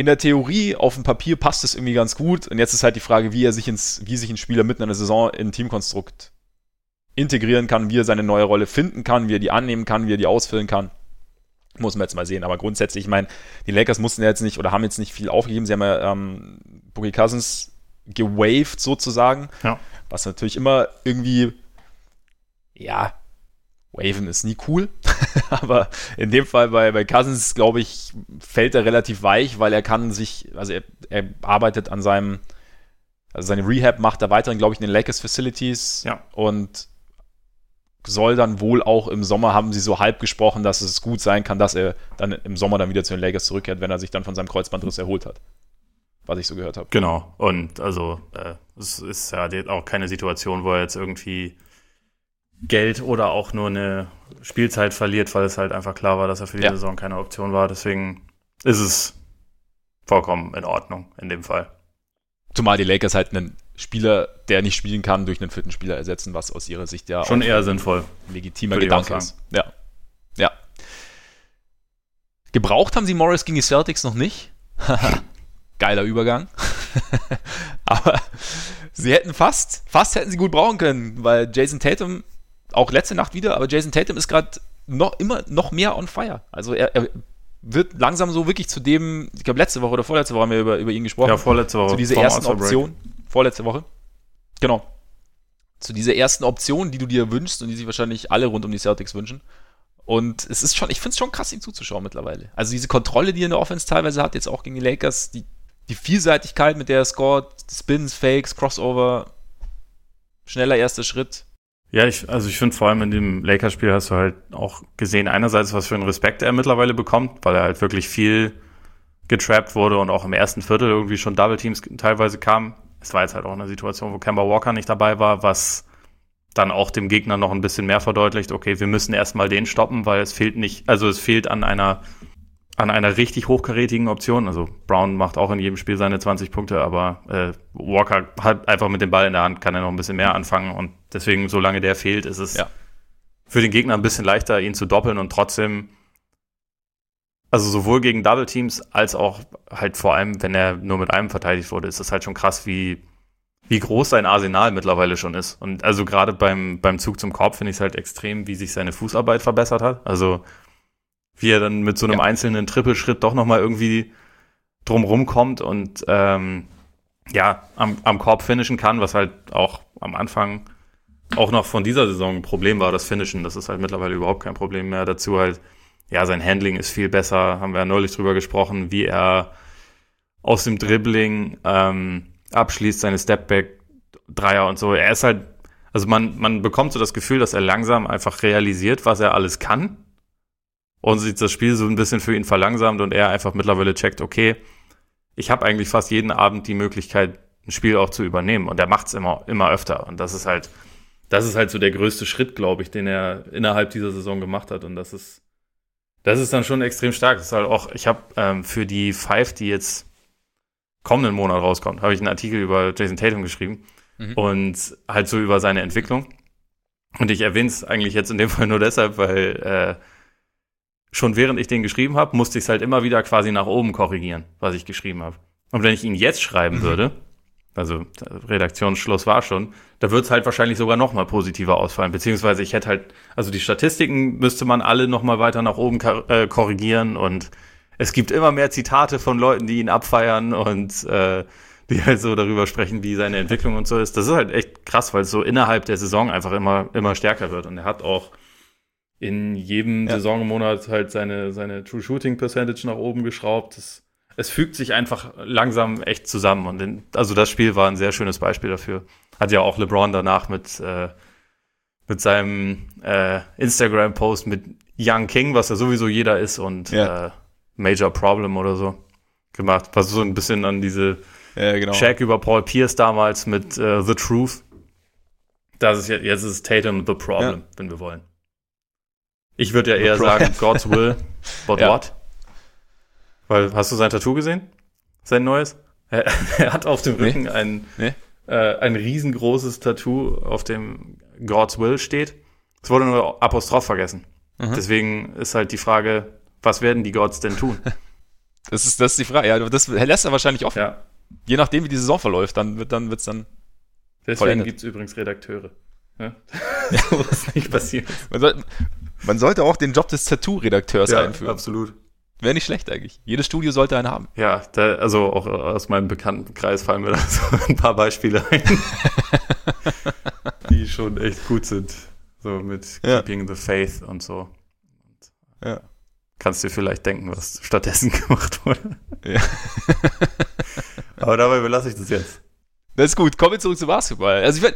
in der Theorie, auf dem Papier passt es irgendwie ganz gut. Und jetzt ist halt die Frage, wie er sich ins, wie sich ein Spieler mitten in der Saison in ein Teamkonstrukt integrieren kann, wie er seine neue Rolle finden kann, wie er die annehmen kann, wie er die ausfüllen kann. Muss man jetzt mal sehen. Aber grundsätzlich, ich meine, die Lakers mussten ja jetzt nicht oder haben jetzt nicht viel aufgegeben. Sie haben ja ähm, Boogie Cousins gewaved sozusagen. Ja. Was natürlich immer irgendwie, ja, Waven ist nie cool, *laughs* aber in dem Fall bei, bei Cousins, glaube ich, fällt er relativ weich, weil er kann sich, also er, er arbeitet an seinem, also seine Rehab macht er weiterhin, glaube ich, in den Lakers Facilities ja. und soll dann wohl auch im Sommer, haben sie so halb gesprochen, dass es gut sein kann, dass er dann im Sommer dann wieder zu den Lakers zurückkehrt, wenn er sich dann von seinem Kreuzbandriss erholt hat. Was ich so gehört habe. Genau. Und also äh, es ist ja auch keine Situation, wo er jetzt irgendwie Geld oder auch nur eine Spielzeit verliert, weil es halt einfach klar war, dass er für die ja. Saison keine Option war. Deswegen ist es vollkommen in Ordnung in dem Fall. Zumal die Lakers halt einen Spieler, der nicht spielen kann, durch einen vierten Spieler ersetzen, was aus ihrer Sicht ja schon eher sinnvoll. Legitimer Gedanke ist. Ja. Ja. Gebraucht haben sie Morris gegen die Celtics noch nicht. *laughs* Geiler Übergang. *laughs* Aber sie hätten fast, fast hätten sie gut brauchen können, weil Jason Tatum, auch letzte Nacht wieder, aber Jason Tatum ist gerade noch immer noch mehr on fire. Also er, er wird langsam so wirklich zu dem, ich glaube letzte Woche oder vorletzte Woche haben wir über, über ihn gesprochen. Ja, vorletzte Woche. Zu dieser ersten Option. Vorletzte Woche. Genau. Zu dieser ersten Option, die du dir wünschst und die sich wahrscheinlich alle rund um die Celtics wünschen. Und es ist schon, ich finde es schon krass, ihm zuzuschauen mittlerweile. Also diese Kontrolle, die er in der Offense teilweise hat, jetzt auch gegen die Lakers, die, die Vielseitigkeit, mit der er scored, Spins, Fakes, Crossover, schneller erster Schritt. Ja, ich, also ich finde vor allem in dem Lakers-Spiel hast du halt auch gesehen, einerseits, was für einen Respekt er mittlerweile bekommt, weil er halt wirklich viel getrappt wurde und auch im ersten Viertel irgendwie schon Double Teams teilweise kam. Es war jetzt halt auch eine Situation, wo Kemba Walker nicht dabei war, was dann auch dem Gegner noch ein bisschen mehr verdeutlicht, okay, wir müssen erstmal den stoppen, weil es fehlt nicht, also es fehlt an einer an einer richtig hochkarätigen Option. Also Brown macht auch in jedem Spiel seine 20 Punkte, aber äh, Walker hat einfach mit dem Ball in der Hand, kann er noch ein bisschen mehr anfangen und deswegen, solange der fehlt, ist es ja. für den Gegner ein bisschen leichter, ihn zu doppeln und trotzdem, also sowohl gegen Double Teams als auch halt vor allem, wenn er nur mit einem verteidigt wurde, ist es halt schon krass, wie wie groß sein Arsenal mittlerweile schon ist. Und also gerade beim, beim Zug zum Korb finde ich es halt extrem, wie sich seine Fußarbeit verbessert hat. Also wie er dann mit so einem ja. einzelnen Trippelschritt doch nochmal irgendwie drumrum kommt und ähm, ja, am, am Korb finishen kann, was halt auch am Anfang auch noch von dieser Saison ein Problem war, das Finishen. Das ist halt mittlerweile überhaupt kein Problem mehr. Dazu halt, ja, sein Handling ist viel besser, haben wir ja neulich drüber gesprochen, wie er aus dem Dribbling ähm, abschließt, seine Stepback-Dreier und so. Er ist halt, also man, man bekommt so das Gefühl, dass er langsam einfach realisiert, was er alles kann und sich das Spiel so ein bisschen für ihn verlangsamt und er einfach mittlerweile checkt, okay, ich habe eigentlich fast jeden Abend die Möglichkeit, ein Spiel auch zu übernehmen und er macht es immer, immer öfter und das ist halt, das ist halt so der größte Schritt, glaube ich, den er innerhalb dieser Saison gemacht hat und das ist, das ist dann schon extrem stark. Das ist halt auch, ich habe ähm, für die Five, die jetzt kommenden Monat rauskommt, habe ich einen Artikel über Jason Tatum geschrieben mhm. und halt so über seine Entwicklung. Und ich erwähne es eigentlich jetzt in dem Fall nur deshalb, weil äh, schon während ich den geschrieben habe, musste ich es halt immer wieder quasi nach oben korrigieren, was ich geschrieben habe. Und wenn ich ihn jetzt schreiben mhm. würde, also Redaktionsschluss war schon, da wird es halt wahrscheinlich sogar noch mal positiver ausfallen. Beziehungsweise ich hätte halt, also die Statistiken müsste man alle noch mal weiter nach oben äh, korrigieren und es gibt immer mehr Zitate von Leuten, die ihn abfeiern und äh, die halt so darüber sprechen, wie seine Entwicklung und so ist. Das ist halt echt krass, weil es so innerhalb der Saison einfach immer, immer stärker wird. Und er hat auch in jedem ja. Saisonmonat halt seine, seine True Shooting Percentage nach oben geschraubt. Das, es fügt sich einfach langsam echt zusammen. Und in, also das Spiel war ein sehr schönes Beispiel dafür. Hat ja auch LeBron danach mit, äh, mit seinem äh, Instagram-Post mit Young King, was ja sowieso jeder ist, und ja. äh, Major Problem oder so gemacht. Was so ein bisschen an diese ja, genau. Check über Paul Pierce damals mit uh, The Truth. Das ist jetzt, jetzt ist Tatum The Problem, wenn wir wollen. Ich würde ja eher sagen, God's will, but ja. what? Weil, hast du sein Tattoo gesehen? Sein neues? Er, *laughs* er hat auf dem Rücken nee. ein, nee. Äh, ein riesengroßes Tattoo, auf dem God's will steht. Es wurde nur Apostroph vergessen. Mhm. Deswegen ist halt die Frage, was werden die Gods denn tun? *laughs* das, ist, das ist die Frage. Ja, das lässt er wahrscheinlich offen. Ja. Je nachdem, wie die Saison verläuft, dann wird dann wird's dann. Deswegen gibt es übrigens Redakteure. *laughs* Ja? Wo das nicht passiert. Man, soll, man, sollte auch den Job des Tattoo-Redakteurs ja, einführen. Absolut. Wäre nicht schlecht eigentlich. Jedes Studio sollte einen haben. Ja, da, also auch aus meinem bekannten Kreis fallen mir da *laughs* so ein paar Beispiele ein, *laughs* die schon echt gut sind. So mit ja. Keeping the Faith und so. Ja kannst dir vielleicht denken, was stattdessen gemacht wurde. Ja. Aber dabei belasse ich das jetzt. Das ist gut. Kommen wir zurück zu Basketball. Also ich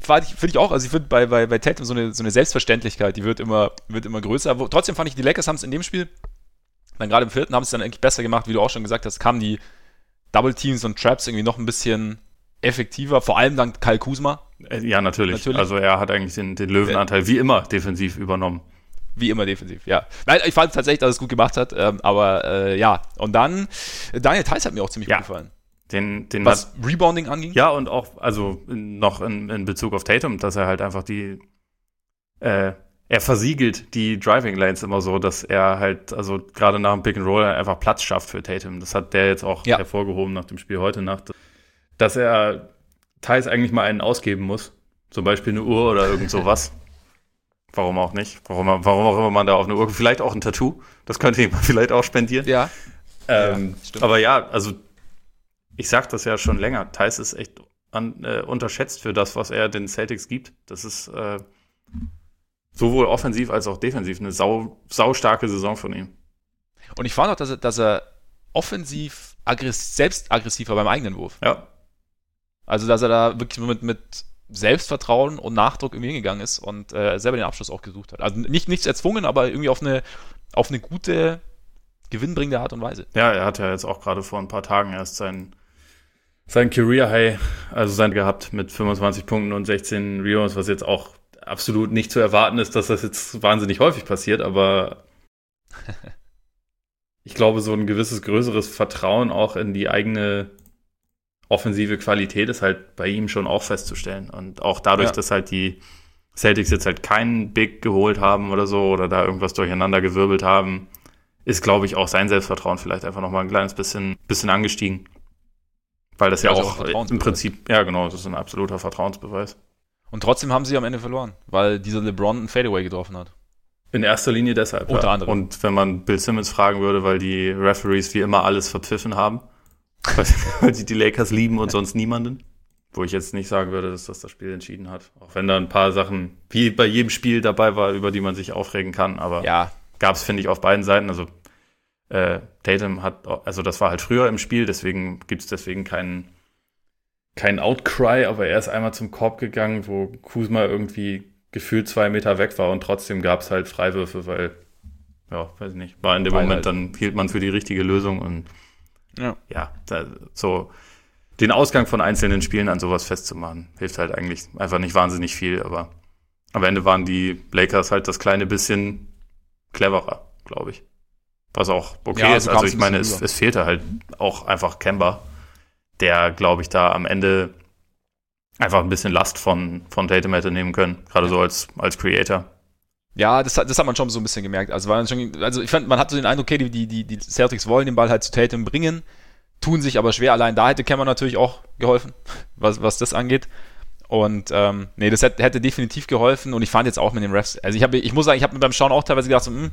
finde find ich auch, also ich finde bei, bei, bei Tatum so eine, so eine Selbstverständlichkeit, die wird immer, wird immer größer. Aber trotzdem fand ich, die Lakers haben es in dem Spiel, dann gerade im vierten haben es dann eigentlich besser gemacht, wie du auch schon gesagt hast, kamen die, Double Teams und Traps irgendwie noch ein bisschen effektiver, vor allem dank Kyle Kuzma. Äh, ja, natürlich. natürlich. Also er hat eigentlich den, den Löwenanteil wie immer defensiv übernommen. Wie immer defensiv, ja. Nein, ich fand tatsächlich, dass er es gut gemacht hat, ähm, aber äh, ja. Und dann, Daniel Theiss hat mir auch ziemlich ja. gut gefallen. Den, den Was hat, Rebounding anging? Ja, und auch, also noch in, in Bezug auf Tatum, dass er halt einfach die, äh, er versiegelt die Driving Lanes immer so, dass er halt, also gerade nach dem Pick and Roll einfach Platz schafft für Tatum. Das hat der jetzt auch ja. hervorgehoben nach dem Spiel heute Nacht, dass er teils eigentlich mal einen ausgeben muss. Zum Beispiel eine Uhr oder irgend sowas. *laughs* Warum auch nicht? Warum, warum auch immer man da auf eine Uhr, vielleicht auch ein Tattoo. Das könnte jemand *laughs* vielleicht auch spendieren. Ja. Ähm, ja aber ja, also ich sag das ja schon länger. Thais ist echt an, äh, unterschätzt für das, was er den Celtics gibt. Das ist äh, sowohl offensiv als auch defensiv eine sau, sau starke Saison von ihm. Und ich fand auch, dass er, dass er offensiv aggress selbst aggressiv war beim eigenen Wurf. Ja. Also, dass er da wirklich mit, mit Selbstvertrauen und Nachdruck irgendwie hingegangen ist und äh, selber den Abschluss auch gesucht hat. Also nicht nichts erzwungen, aber irgendwie auf eine, auf eine gute, gewinnbringende Art und Weise. Ja, er hat ja jetzt auch gerade vor ein paar Tagen erst sein, sein Career High, also sein gehabt mit 25 Punkten und 16 Rebounds, was jetzt auch absolut nicht zu erwarten ist, dass das jetzt wahnsinnig häufig passiert, aber *laughs* ich glaube, so ein gewisses größeres Vertrauen auch in die eigene offensive Qualität ist halt bei ihm schon auch festzustellen. Und auch dadurch, ja. dass halt die Celtics jetzt halt keinen Big geholt haben oder so oder da irgendwas durcheinander gewirbelt haben, ist, glaube ich, auch sein Selbstvertrauen vielleicht einfach nochmal ein kleines bisschen, bisschen angestiegen. Weil das ja, ja auch im Prinzip, ja genau, das ist ein absoluter Vertrauensbeweis. Und trotzdem haben sie am Ende verloren, weil dieser LeBron einen Fadeaway getroffen hat. In erster Linie deshalb. Unter ja. anderem. Und wenn man Bill Simmons fragen würde, weil die Referees wie immer alles verpfiffen haben, *laughs* weil sie die Lakers lieben und sonst niemanden. Wo ich jetzt nicht sagen würde, dass das das Spiel entschieden hat. Auch wenn da ein paar Sachen, wie bei jedem Spiel dabei war, über die man sich aufregen kann. Aber ja. gab es, finde ich, auf beiden Seiten. Also äh, Tatum hat, also das war halt früher im Spiel, deswegen gibt es deswegen keinen kein Outcry, aber er ist einmal zum Korb gegangen, wo Kuzma irgendwie gefühlt zwei Meter weg war und trotzdem gab es halt Freiwürfe, weil, ja, weiß ich nicht, war in dem weil Moment, halt. dann hielt man für die richtige Lösung und ja, ja da, so den Ausgang von einzelnen Spielen an sowas festzumachen, hilft halt eigentlich einfach nicht wahnsinnig viel, aber am Ende waren die Lakers halt das kleine bisschen cleverer, glaube ich. Was auch okay ja, also ist. Also ich meine, es, es, fehlte halt auch einfach Kemba, der, glaube ich, da am Ende einfach ein bisschen Last von, von Tatum hätte nehmen können, gerade ja. so als, als Creator. Ja, das, das hat man schon so ein bisschen gemerkt. Also, war schon, also ich fand, man hatte so den Eindruck, okay, die, die, die Celtics wollen den Ball halt zu Tatum bringen, tun sich aber schwer. Allein da hätte Cameron natürlich auch geholfen, *laughs* was, was das angeht. Und ähm, nee, das hätte, hätte definitiv geholfen. Und ich fand jetzt auch mit den Refs, also ich, hab, ich muss sagen, ich habe mir beim Schauen auch teilweise gedacht, so, mh, hm,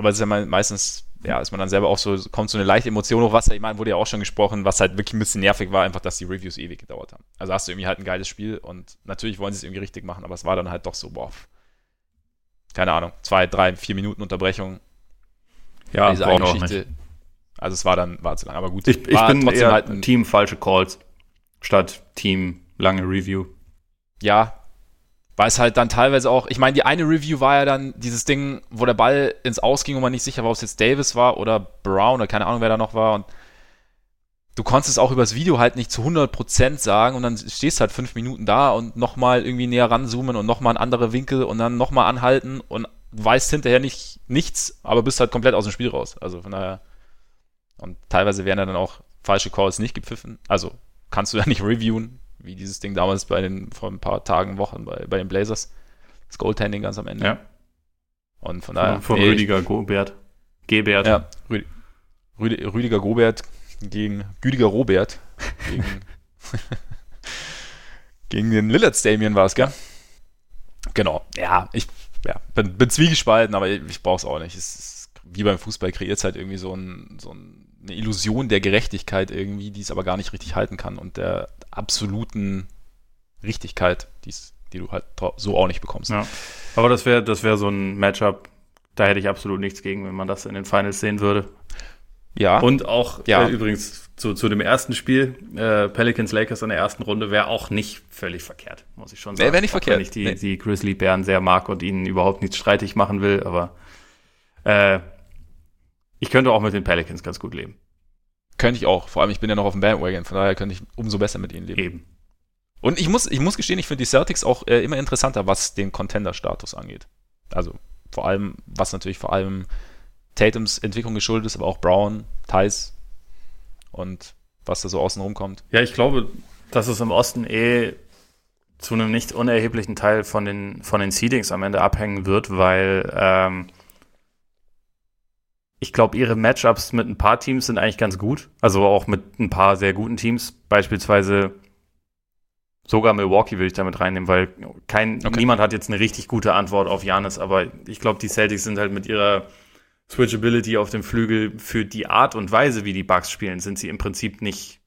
aber es ist ja meistens, ja, ist man dann selber auch so, kommt so eine leichte Emotion hoch, was ich meine, wurde ja auch schon gesprochen, was halt wirklich ein bisschen nervig war, einfach, dass die Reviews ewig gedauert haben. Also hast du irgendwie halt ein geiles Spiel und natürlich wollen sie es irgendwie richtig machen, aber es war dann halt doch so, boah, keine Ahnung, zwei, drei, vier Minuten Unterbrechung. Ja, diese eine Geschichte. Also es war dann, war zu lang, aber gut. Ich, ich bin eher halt ein Team falsche Calls statt Team lange Review. Ja, weil es halt dann teilweise auch, ich meine, die eine Review war ja dann dieses Ding, wo der Ball ins Ausging und man nicht sicher war, ob es jetzt Davis war oder Brown oder keine Ahnung, wer da noch war und du konntest es auch übers Video halt nicht zu 100% sagen und dann stehst halt fünf Minuten da und nochmal irgendwie näher ranzoomen und nochmal ein anderer Winkel und dann nochmal anhalten und weißt hinterher nicht nichts, aber bist halt komplett aus dem Spiel raus. Also von daher. Und teilweise werden dann auch falsche Calls nicht gepfiffen. Also kannst du ja nicht reviewen, wie dieses Ding damals bei den, vor ein paar Tagen, Wochen bei, bei den Blazers. Das Goaltending ganz am Ende. Ja. Und von daher. Von, von nee, Rüdiger Gobert. Gebert. Ja, Rüdiger Gobert gegen Güdiger Robert. Gegen, *laughs* gegen den Lillard Stadium war es, gell? Genau. Ja, ich ja, bin, bin zwiegespalten, aber ich, ich brauche es auch nicht. Es ist, wie beim Fußball kreiert es halt irgendwie so, ein, so ein, eine Illusion der Gerechtigkeit irgendwie, die es aber gar nicht richtig halten kann und der absoluten Richtigkeit, die's, die du halt so auch nicht bekommst. Ja. Aber das wäre das wär so ein Matchup, da hätte ich absolut nichts gegen, wenn man das in den Finals sehen würde. Ja. Und auch ja. Äh, übrigens zu, zu dem ersten Spiel, äh, Pelicans Lakers in der ersten Runde, wäre auch nicht völlig verkehrt, muss ich schon sagen. Wäre nicht auch verkehrt. Wenn ich die, nee. die Grizzly Bären sehr mag und ihnen überhaupt nichts streitig machen will, aber äh, ich könnte auch mit den Pelicans ganz gut leben. Könnte ich auch. Vor allem, ich bin ja noch auf dem Bandwagon, von daher könnte ich umso besser mit ihnen leben. Eben. Und ich muss, ich muss gestehen, ich finde die Celtics auch äh, immer interessanter, was den Contender-Status angeht. Also vor allem, was natürlich vor allem Tatums Entwicklung geschuldet ist, aber auch Brown, Thais und was da so außen rumkommt. Ja, ich glaube, dass es im Osten eh zu einem nicht unerheblichen Teil von den, von den Seedings am Ende abhängen wird, weil ähm, ich glaube, ihre Matchups mit ein paar Teams sind eigentlich ganz gut. Also auch mit ein paar sehr guten Teams. Beispielsweise sogar Milwaukee würde ich damit reinnehmen, weil kein, okay. niemand hat jetzt eine richtig gute Antwort auf Janis, aber ich glaube, die Celtics sind halt mit ihrer Switchability auf dem Flügel für die Art und Weise, wie die Bucks spielen, sind sie im Prinzip nicht,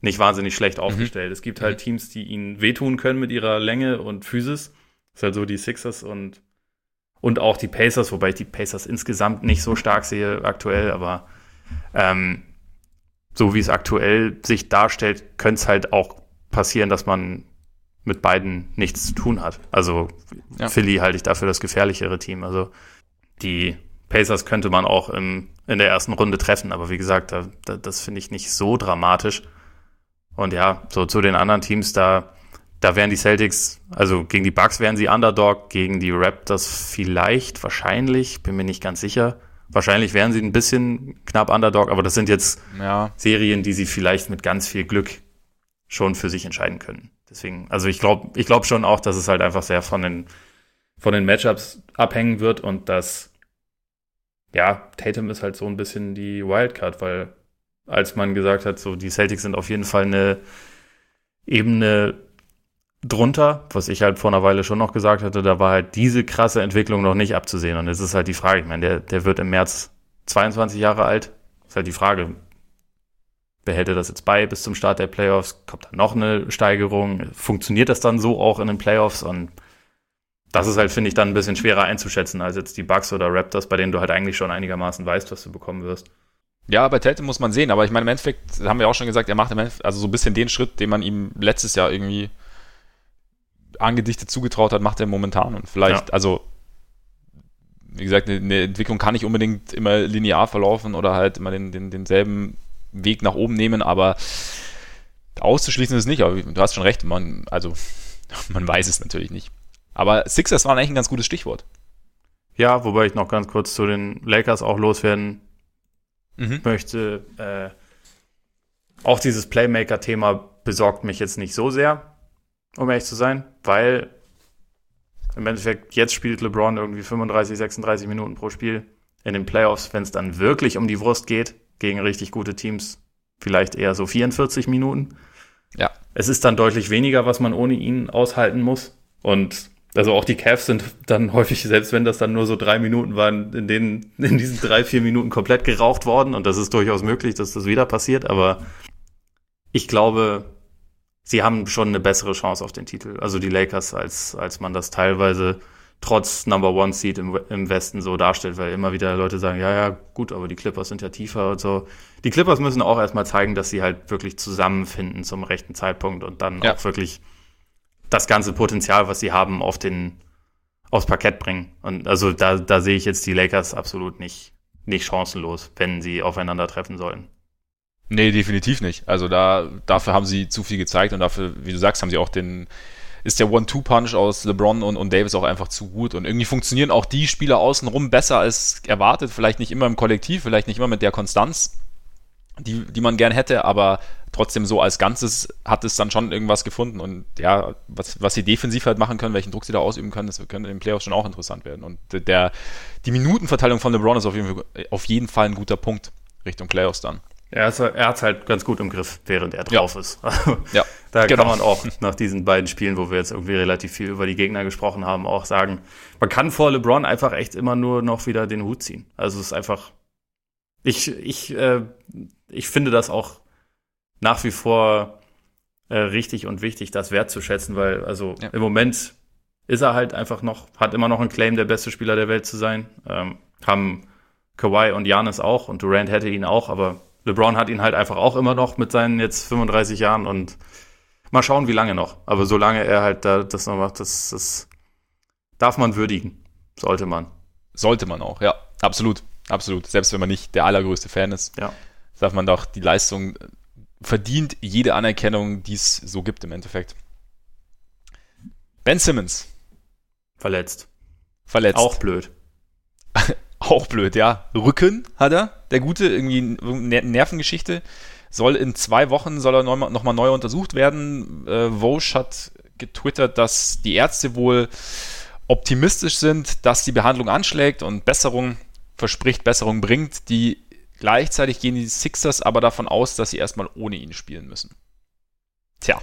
nicht wahnsinnig schlecht mhm. aufgestellt. Mhm. Es gibt halt mhm. Teams, die ihnen wehtun können mit ihrer Länge und Physis. Das ist halt so die Sixers und und auch die Pacers, wobei ich die Pacers insgesamt nicht so stark sehe aktuell, aber ähm, so wie es aktuell sich darstellt, könnte es halt auch passieren, dass man mit beiden nichts zu tun hat. Also ja. Philly halte ich dafür das gefährlichere Team. Also die Pacers könnte man auch im, in der ersten Runde treffen, aber wie gesagt, da, da, das finde ich nicht so dramatisch. Und ja, so zu den anderen Teams, da da wären die Celtics, also gegen die Bucks wären sie Underdog, gegen die Raptors vielleicht, wahrscheinlich, bin mir nicht ganz sicher. Wahrscheinlich wären sie ein bisschen knapp Underdog, aber das sind jetzt ja. Serien, die sie vielleicht mit ganz viel Glück schon für sich entscheiden können. Deswegen, also ich glaube, ich glaube schon auch, dass es halt einfach sehr von den, von den Matchups abhängen wird und dass, ja, Tatum ist halt so ein bisschen die Wildcard, weil als man gesagt hat, so die Celtics sind auf jeden Fall eine Ebene drunter, was ich halt vor einer Weile schon noch gesagt hatte, da war halt diese krasse Entwicklung noch nicht abzusehen. Und es ist halt die Frage, ich meine, der, der wird im März 22 Jahre alt. Ist halt die Frage, behält er das jetzt bei bis zum Start der Playoffs? Kommt da noch eine Steigerung? Funktioniert das dann so auch in den Playoffs? Und das ist halt, finde ich, dann ein bisschen schwerer einzuschätzen als jetzt die Bucks oder Raptors, bei denen du halt eigentlich schon einigermaßen weißt, was du bekommen wirst. Ja, bei Tatum muss man sehen, aber ich meine, im Endeffekt haben wir auch schon gesagt, er macht im Endeffekt also so ein bisschen den Schritt, den man ihm letztes Jahr irgendwie angedichtet zugetraut hat, macht er momentan. Und vielleicht, ja. also, wie gesagt, eine, Entwicklung kann nicht unbedingt immer linear verlaufen oder halt immer den, den, denselben Weg nach oben nehmen, aber auszuschließen ist es nicht. Aber du hast schon recht, man, also, *laughs* man weiß es natürlich nicht. Aber Sixers waren eigentlich ein ganz gutes Stichwort. Ja, wobei ich noch ganz kurz zu den Lakers auch loswerden mhm. möchte. Äh, auch dieses Playmaker-Thema besorgt mich jetzt nicht so sehr um ehrlich zu sein, weil im Endeffekt jetzt spielt LeBron irgendwie 35, 36 Minuten pro Spiel. In den Playoffs, wenn es dann wirklich um die Wurst geht, gegen richtig gute Teams, vielleicht eher so 44 Minuten. Ja. Es ist dann deutlich weniger, was man ohne ihn aushalten muss. Und also auch die Cavs sind dann häufig, selbst wenn das dann nur so drei Minuten waren, in denen in diesen drei, vier Minuten komplett geraucht worden. Und das ist durchaus möglich, dass das wieder passiert. Aber ich glaube, sie haben schon eine bessere Chance auf den Titel. Also die Lakers, als, als man das teilweise trotz Number One Seed im, im Westen so darstellt, weil immer wieder Leute sagen, ja, ja, gut, aber die Clippers sind ja tiefer und so. Die Clippers müssen auch erstmal zeigen, dass sie halt wirklich zusammenfinden zum rechten Zeitpunkt und dann ja. auch wirklich das ganze Potenzial, was sie haben, auf den, aufs Parkett bringen. Und also da, da sehe ich jetzt die Lakers absolut nicht, nicht chancenlos, wenn sie aufeinandertreffen sollten. Nee, definitiv nicht. Also da, dafür haben sie zu viel gezeigt und dafür, wie du sagst, haben sie auch den, ist der One-Two-Punch aus LeBron und, und Davis auch einfach zu gut. Und irgendwie funktionieren auch die Spieler außenrum besser als erwartet. Vielleicht nicht immer im Kollektiv, vielleicht nicht immer mit der Konstanz, die, die man gern hätte, aber trotzdem so als Ganzes hat es dann schon irgendwas gefunden. Und ja, was, was sie defensiv halt machen können, welchen Druck sie da ausüben können, das könnte in den Playoffs schon auch interessant werden. Und der, die Minutenverteilung von LeBron ist auf jeden, Fall, auf jeden Fall ein guter Punkt Richtung Playoffs dann. Ja, er hat es halt ganz gut im Griff, während er drauf ja. ist. *laughs* ja, da genau. kann man auch nach diesen beiden Spielen, wo wir jetzt irgendwie relativ viel über die Gegner gesprochen haben, auch sagen, man kann vor LeBron einfach echt immer nur noch wieder den Hut ziehen. Also es ist einfach, ich, ich, äh, ich finde das auch nach wie vor äh, richtig und wichtig, das wertzuschätzen, weil also ja. im Moment ist er halt einfach noch, hat immer noch einen Claim, der beste Spieler der Welt zu sein. Ähm, haben Kawhi und Janis auch und Durant hätte ihn auch, aber LeBron hat ihn halt einfach auch immer noch mit seinen jetzt 35 Jahren und mal schauen, wie lange noch. Aber solange er halt da das noch macht, das, das darf man würdigen. Sollte man. Sollte man auch, ja. Absolut. Absolut. Selbst wenn man nicht der allergrößte Fan ist. Ja. sagt man doch, die Leistung verdient jede Anerkennung, die es so gibt im Endeffekt. Ben Simmons. Verletzt. Verletzt. Auch blöd. *laughs* Auch blöd, ja. Rücken hat er, der gute, irgendwie Nervengeschichte. Soll in zwei Wochen, soll er nochmal neu untersucht werden. Äh, Vosch hat getwittert, dass die Ärzte wohl optimistisch sind, dass die Behandlung anschlägt und Besserung verspricht, Besserung bringt. Die gleichzeitig gehen die Sixers aber davon aus, dass sie erstmal ohne ihn spielen müssen. Tja.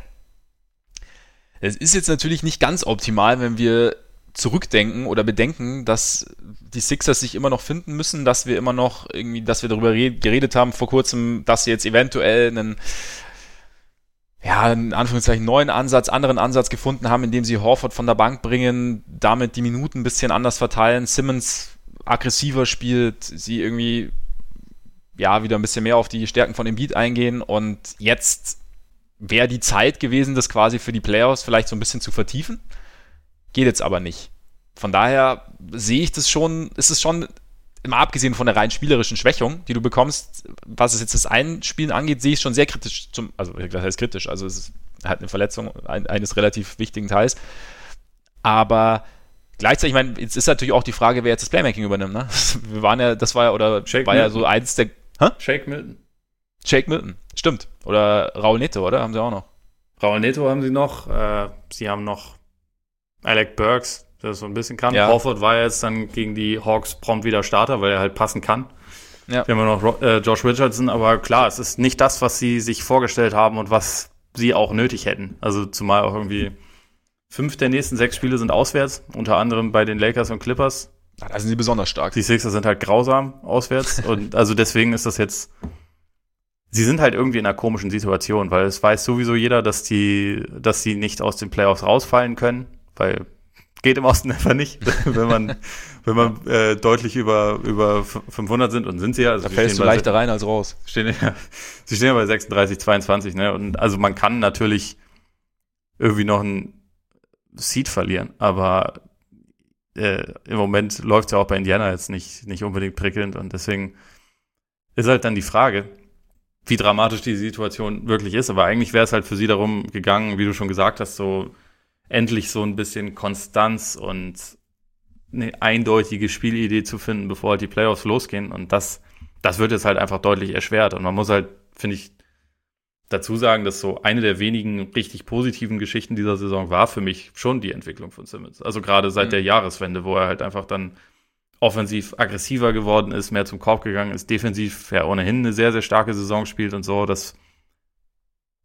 Es ist jetzt natürlich nicht ganz optimal, wenn wir zurückdenken oder bedenken, dass die Sixers sich immer noch finden müssen, dass wir immer noch irgendwie, dass wir darüber geredet haben vor kurzem, dass sie jetzt eventuell einen ja, in Anführungszeichen neuen Ansatz, anderen Ansatz gefunden haben, indem sie Horford von der Bank bringen, damit die Minuten ein bisschen anders verteilen, Simmons aggressiver spielt, sie irgendwie ja wieder ein bisschen mehr auf die Stärken von Embiid eingehen und jetzt wäre die Zeit gewesen, das quasi für die Playoffs vielleicht so ein bisschen zu vertiefen. Geht jetzt aber nicht. Von daher sehe ich das schon, ist es schon, immer abgesehen von der rein spielerischen Schwächung, die du bekommst, was es jetzt das Einspielen angeht, sehe ich es schon sehr kritisch zum, also das heißt kritisch, also es ist halt eine Verletzung eines relativ wichtigen Teils. Aber gleichzeitig, ich meine, jetzt ist natürlich auch die Frage, wer jetzt das Playmaking übernimmt, ne? *laughs* Wir waren ja, das war ja, oder Shake war Milton. ja so eins der. Hä? Shake Milton. Shake Milton, stimmt. Oder Raul Neto, oder? Haben sie auch noch. Raul Neto haben sie noch. Äh, sie haben noch Alec Burks, der so ein bisschen kann. Ja. Horford war jetzt dann gegen die Hawks prompt wieder Starter, weil er halt passen kann. Ja. Wir haben noch äh, Josh Richardson, aber klar, es ist nicht das, was sie sich vorgestellt haben und was sie auch nötig hätten. Also zumal auch irgendwie fünf der nächsten sechs Spiele sind auswärts, unter anderem bei den Lakers und Clippers. Ah, Da sind sie besonders stark. Die Sixers sind halt grausam auswärts *laughs* und also deswegen ist das jetzt Sie sind halt irgendwie in einer komischen Situation, weil es weiß sowieso jeder, dass die, dass sie nicht aus den Playoffs rausfallen können, weil geht im Osten *laughs* einfach nicht, wenn man, wenn man äh, deutlich über, über 500 sind und sind sie ja. Also Da fällst du leichter rein als raus. Stehen *laughs* ja, sie stehen ja bei 36, 22, ne? Und also man kann natürlich irgendwie noch ein Seed verlieren, aber äh, im Moment läuft es ja auch bei Indiana jetzt nicht, nicht unbedingt prickelnd und deswegen ist halt dann die Frage, wie dramatisch die Situation wirklich ist. Aber eigentlich wäre es halt für sie darum gegangen, wie du schon gesagt hast, so endlich so ein bisschen Konstanz und eine eindeutige Spielidee zu finden, bevor halt die Playoffs losgehen. Und das, das wird jetzt halt einfach deutlich erschwert. Und man muss halt, finde ich, dazu sagen, dass so eine der wenigen richtig positiven Geschichten dieser Saison war für mich schon die Entwicklung von Simmons. Also gerade seit Mhm. der Jahreswende, wo er halt einfach dann offensiv aggressiver geworden ist, mehr zum Korb gegangen ist, defensiv ja ohnehin eine sehr, sehr starke Saison spielt und so, dass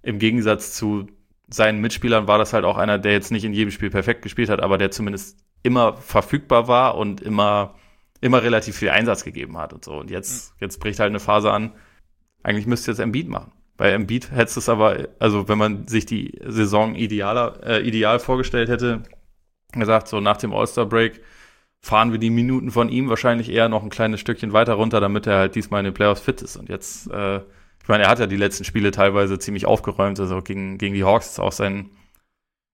im Gegensatz zu seinen Mitspielern war das halt auch einer, der jetzt nicht in jedem Spiel perfekt gespielt hat, aber der zumindest immer verfügbar war und immer, immer relativ viel Einsatz gegeben hat und so. Und jetzt, jetzt bricht halt eine Phase an. Eigentlich müsste jetzt Embiid machen. Bei Embiid hätte es aber, also wenn man sich die Saison idealer, äh, ideal vorgestellt hätte, gesagt, so nach dem All-Star-Break fahren wir die Minuten von ihm wahrscheinlich eher noch ein kleines Stückchen weiter runter, damit er halt diesmal in den Playoffs fit ist. Und jetzt, äh, ich meine, er hat ja die letzten Spiele teilweise ziemlich aufgeräumt, also gegen, gegen die Hawks ist auch sein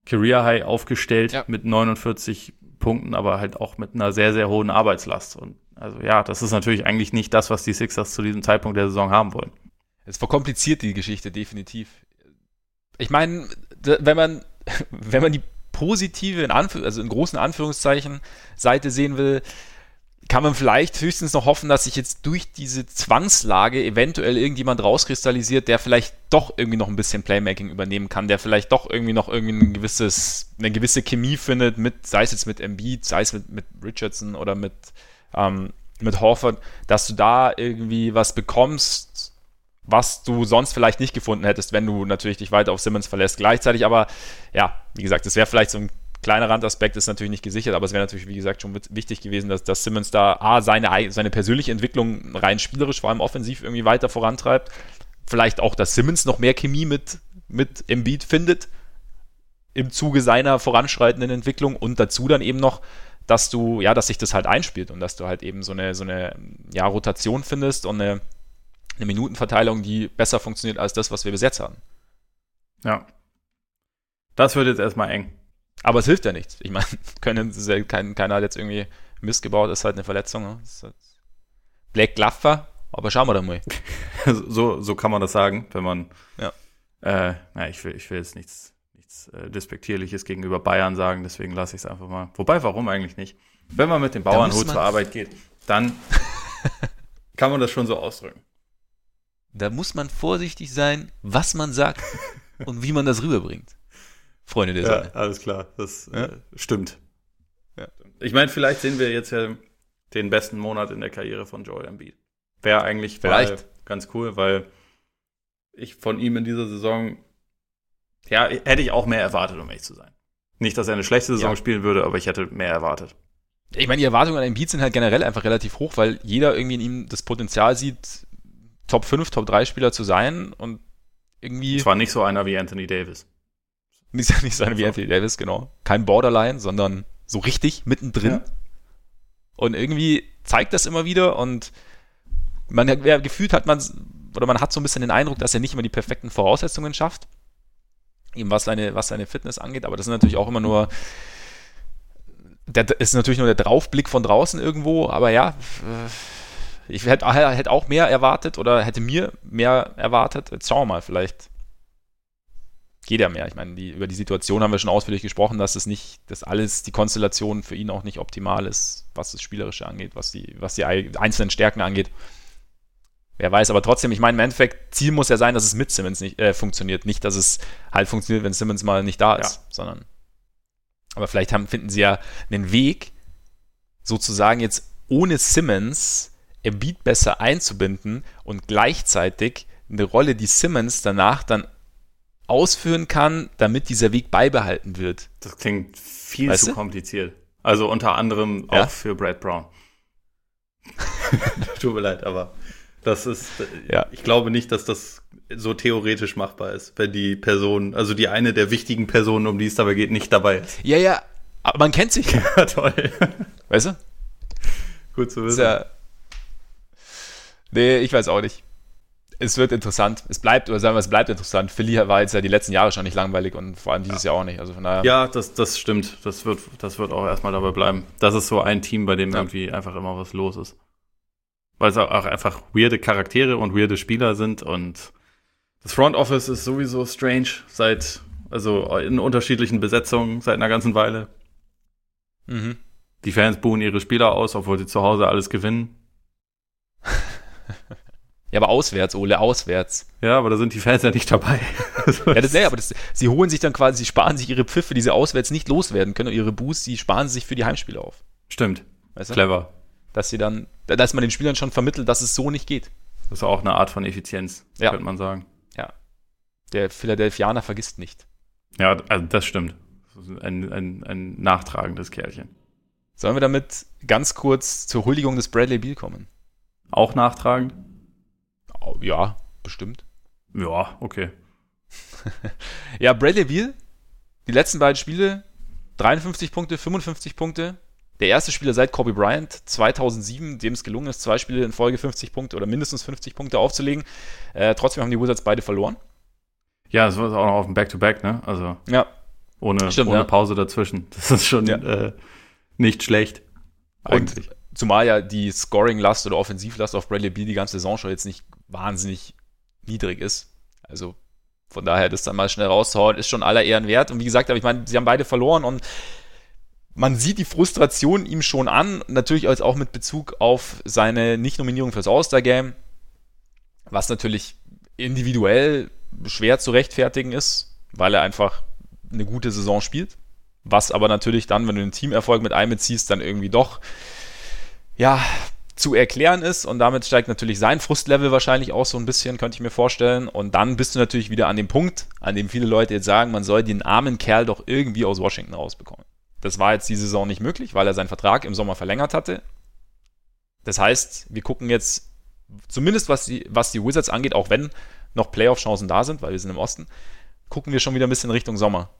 Career High aufgestellt Ja. mit 49 Punkten, aber halt auch mit einer sehr, sehr hohen Arbeitslast. Und also ja, das ist natürlich eigentlich nicht das, was die Sixers zu diesem Zeitpunkt der Saison haben wollen. Es verkompliziert die Geschichte definitiv. Ich meine, wenn man, *laughs* wenn man die positive, in Anführ also in großen Anführungszeichen, Seite sehen will, kann man vielleicht höchstens noch hoffen, dass sich jetzt durch diese Zwangslage eventuell irgendjemand rauskristallisiert, der vielleicht doch irgendwie noch ein bisschen Playmaking übernehmen kann, der vielleicht doch irgendwie noch irgendwie ein gewisses, eine gewisse Chemie findet, mit, sei es jetzt mit Embiid, sei es mit, mit Richardson oder mit, ähm, mit Horford, dass du da irgendwie was bekommst, was du sonst vielleicht nicht gefunden hättest, wenn du natürlich dich weiter auf Simmons verlässt. Gleichzeitig aber, ja, wie gesagt, das wäre vielleicht so ein kleiner Randaspekt, ist natürlich nicht gesichert, aber es wäre natürlich, wie gesagt, schon wichtig gewesen, dass, dass Simmons da A, seine, ei- seine persönliche Entwicklung rein spielerisch, vor allem offensiv irgendwie weiter vorantreibt. Vielleicht auch, dass Simmons noch mehr Chemie mit, mit Embiid findet im Zuge seiner voranschreitenden Entwicklung und dazu dann eben noch, dass du, ja, dass sich das halt einspielt und dass du halt eben so eine, so eine, ja, Rotation findest und eine, eine Minutenverteilung, die besser funktioniert als das, was wir bis jetzt hatten. Ja. Das wird jetzt erstmal eng. Aber es hilft ja nichts. Ich meine, *laughs* können, ja kein, keiner hat jetzt irgendwie Mist gebaut, ist halt eine Verletzung. Ne? Halt Blake Glaffer aber schauen wir dann mal. *laughs* so, so kann man das sagen, wenn man. Ja. Äh, na, ich will, ich will jetzt nichts, nichts äh, Despektierliches gegenüber Bayern sagen, deswegen lasse ich es einfach mal. Wobei, warum eigentlich nicht? Wenn man mit dem Bauernhut zur Arbeit geht, dann *laughs* kann man das schon so ausdrücken. Da muss man vorsichtig sein, was man sagt und wie man das rüberbringt. Freunde der Sonne. Ja, alles klar, das ja? äh, stimmt. Ja. Ich meine, vielleicht sehen wir jetzt ja den besten Monat in der Karriere von Joel Embiid. Wäre eigentlich vielleicht ganz cool, weil ich von ihm in dieser Saison, ja, hätte ich auch mehr erwartet, um ehrlich zu sein. Nicht, dass er eine schlechte Saison ja. spielen würde, aber ich hätte mehr erwartet. Ich meine, die Erwartungen an Embiid sind halt generell einfach relativ hoch, weil jeder irgendwie in ihm das Potenzial sieht, Top 5, Top 3 Spieler zu sein und irgendwie. Zwar nicht so einer wie Anthony Davis. Nicht, nicht so einer wie Anthony Davis, genau. Kein Borderline, sondern so richtig mittendrin. Ja. Und irgendwie zeigt das immer wieder und man ja, gefühlt hat man, oder man hat so ein bisschen den Eindruck, dass er nicht immer die perfekten Voraussetzungen schafft. Eben was seine, was seine Fitness angeht, aber das ist natürlich auch immer nur, der ist natürlich nur der Draufblick von draußen irgendwo, aber ja, ich hätte, hätte auch mehr erwartet oder hätte mir mehr erwartet. Jetzt schauen wir mal, vielleicht geht er mehr. Ich meine, die, über die Situation haben wir schon ausführlich gesprochen, dass es nicht, dass alles, die Konstellation für ihn auch nicht optimal ist, was das Spielerische angeht, was die, was die einzelnen Stärken angeht. Wer weiß, aber trotzdem, ich meine, im Endeffekt, Ziel muss ja sein, dass es mit Simmons nicht äh, funktioniert. Nicht, dass es halt funktioniert, wenn Simmons mal nicht da ist, ja. sondern. Aber vielleicht haben, finden sie ja einen Weg, sozusagen jetzt ohne Simmons Embiid besser einzubinden und gleichzeitig eine Rolle, die Simmons danach dann ausführen kann, damit dieser Weg beibehalten wird. Das klingt viel weißt zu du? kompliziert. Also unter anderem ja? auch für Brad Brown. *laughs* Tut mir leid, aber das ist, ja. ich glaube nicht, dass das so theoretisch machbar ist, wenn die Person, also die eine der wichtigen Personen, um die es dabei geht, nicht dabei ist. Ja, ja, aber man kennt sich. *laughs* Ja, toll. Weißt du? Gut zu wissen. Ja, nee, ich weiß auch nicht. Es wird interessant. Es bleibt, oder sagen wir, es bleibt interessant. Philly war jetzt ja die letzten Jahre schon nicht langweilig und vor allem dieses ja. Jahr auch nicht. Also von daher. Ja, das, das stimmt. Das wird, das wird auch erstmal dabei bleiben. Das ist so ein Team, bei dem ja. irgendwie einfach immer was los ist weil es auch einfach weirde Charaktere und weirde Spieler sind und das Front Office ist sowieso strange seit, also in unterschiedlichen Besetzungen seit einer ganzen Weile. Mhm. Die Fans buhen ihre Spieler aus, obwohl sie zu Hause alles gewinnen. *laughs* Ja, aber auswärts, Ole, auswärts. Ja, aber da sind die Fans ja nicht dabei. *laughs* ja, das, ja, aber das, sie holen sich dann quasi, sie sparen sich ihre Pfiffe, die sie auswärts nicht loswerden können und ihre Boosts, die sparen sie sich für die Heimspiele auf. Stimmt. Weißt du? Clever dass sie dann, dass man den Spielern schon vermittelt, dass es so nicht geht. Das ist auch eine Art von Effizienz, ja. könnte man sagen. Ja. Der Philadelphianer vergisst nicht. Ja, also das stimmt. Ein, ein, ein nachtragendes Kerlchen. Sollen wir damit ganz kurz zur Huldigung des Bradley Beal kommen? Auch nachtragend? Ja, bestimmt. Ja, okay. *laughs* ja, Bradley Beal, die letzten beiden Spiele, 53 Punkte, 55 Punkte, der erste Spieler seit Kobe Bryant 2007, dem es gelungen ist, zwei Spiele in Folge 50 Punkte oder mindestens 50 Punkte aufzulegen. Äh, trotzdem haben die Wizards beide verloren. Ja, das war auch noch auf dem Back-to-Back, ne? Also ja. ohne, Stimmt, ohne ja. Pause dazwischen. *laughs* Das ist schon ja. äh, nicht schlecht. Eigentlich. Und zumal ja die Scoring-Last oder Offensivlast auf Bradley Beal die ganze Saison schon jetzt nicht wahnsinnig niedrig ist. Also von daher das dann mal schnell rauszuhauen, ist schon aller Ehren wert. Und wie gesagt, aber ich meine, sie haben beide verloren und man sieht die Frustration ihm schon an, natürlich als auch mit Bezug auf seine Nicht-Nominierung fürs All-Star-Game, was natürlich individuell schwer zu rechtfertigen ist, weil er einfach eine gute Saison spielt. Was aber natürlich dann, wenn du den Teamerfolg mit einbeziehst, dann irgendwie doch, ja, zu erklären ist und damit steigt natürlich sein Frustlevel wahrscheinlich auch so ein bisschen, könnte ich mir vorstellen. Und dann bist du natürlich wieder an dem Punkt, an dem viele Leute jetzt sagen, man soll den armen Kerl doch irgendwie aus Washington rausbekommen. Das war jetzt die Saison nicht möglich, weil er seinen Vertrag im Sommer verlängert hatte. Das heißt, wir gucken jetzt, zumindest was die, was die Wizards angeht, auch wenn noch Playoff-Chancen da sind, weil wir sind im Osten, gucken wir schon wieder ein bisschen Richtung Sommer.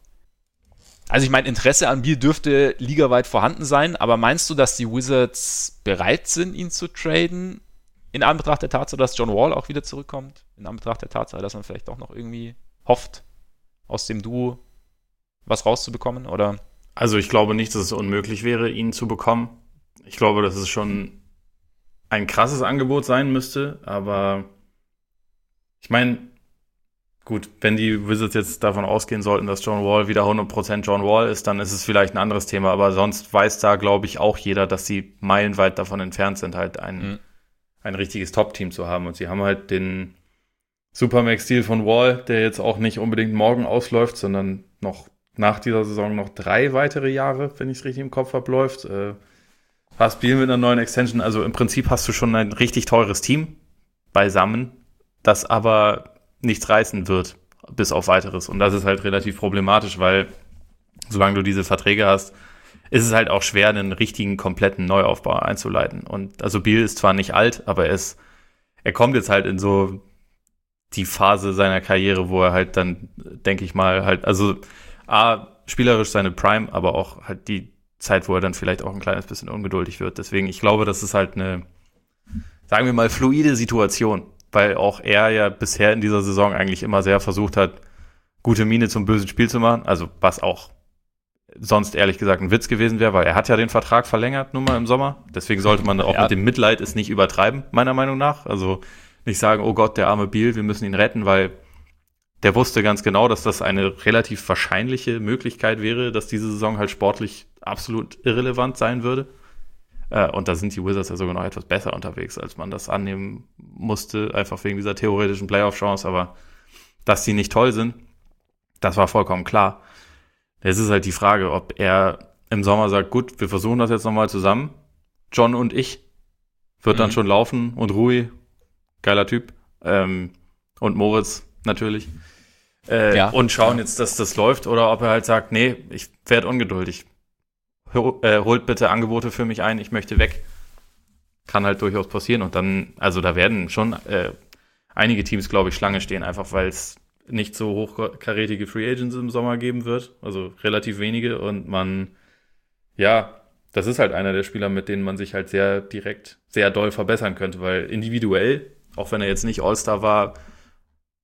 Also ich meine, Interesse an Biel dürfte ligaweit vorhanden sein, aber meinst du, dass die Wizards bereit sind, ihn zu traden? In Anbetracht der Tatsache, dass John Wall auch wieder zurückkommt? In Anbetracht der Tatsache, dass man vielleicht auch noch irgendwie hofft, aus dem Duo was rauszubekommen? Oder also ich glaube nicht, dass es unmöglich wäre, ihn zu bekommen. Ich glaube, das ist schon ein krasses Angebot sein müsste, aber ich meine, gut, wenn die Wizards jetzt davon ausgehen sollten, dass John Wall wieder 100% John Wall ist, dann ist es vielleicht ein anderes Thema, aber sonst weiß da, glaube ich, auch jeder, dass sie meilenweit davon entfernt sind, halt ein, mhm. ein richtiges Top-Team zu haben und sie haben halt den Supermax-Deal von Wall, der jetzt auch nicht unbedingt morgen ausläuft, sondern noch nach dieser Saison noch drei weitere Jahre, wenn ich es richtig im Kopf habe, läuft. Äh, hast Biel mit einer neuen Extension, also im Prinzip hast du schon ein richtig teures Team beisammen, das aber nichts reißen wird, bis auf weiteres. Und das ist halt relativ problematisch, weil solange du diese Verträge hast, ist es halt auch schwer, einen richtigen, kompletten Neuaufbau einzuleiten. Und also Biel ist zwar nicht alt, aber er ist, er kommt jetzt halt in so die Phase seiner Karriere, wo er halt dann, denke ich mal, halt, also A, spielerisch seine Prime, aber auch halt die Zeit, wo er dann vielleicht auch ein kleines bisschen ungeduldig wird. Deswegen, ich glaube, das ist halt eine, sagen wir mal, fluide Situation, weil auch er ja bisher in dieser Saison eigentlich immer sehr versucht hat, gute Miene zum bösen Spiel zu machen. Also was auch sonst ehrlich gesagt ein Witz gewesen wäre, weil er hat ja den Vertrag verlängert, nun mal im Sommer. Deswegen sollte man auch ja. mit dem Mitleid es nicht übertreiben, meiner Meinung nach. Also nicht sagen, oh Gott, der arme Biel, wir müssen ihn retten, weil der wusste ganz genau, dass das eine relativ wahrscheinliche Möglichkeit wäre, dass diese Saison halt sportlich absolut irrelevant sein würde. Äh, und da sind die Wizards ja sogar noch etwas besser unterwegs, als man das annehmen musste, einfach wegen dieser theoretischen Playoff-Chance. Aber dass die nicht toll sind, das war vollkommen klar. Jetzt ist halt die Frage, ob er im Sommer sagt, gut, wir versuchen das jetzt nochmal zusammen. John und ich. Wird mhm. dann schon laufen und Rui, geiler Typ. Ähm, und Moritz natürlich. Äh, ja. Und schauen jetzt, dass das läuft. Oder ob er halt sagt, nee, ich werde ungeduldig. Äh, holt bitte Angebote für mich ein, ich möchte weg. Kann halt durchaus passieren. Und dann, also da werden schon äh, einige Teams, glaube ich, Schlange stehen, einfach weil es nicht so hochkarätige Free Agents im Sommer geben wird. Also relativ wenige. Und man, ja, das ist halt einer der Spieler, mit denen man sich halt sehr direkt, sehr doll verbessern könnte, weil individuell, auch wenn er jetzt nicht All-Star war,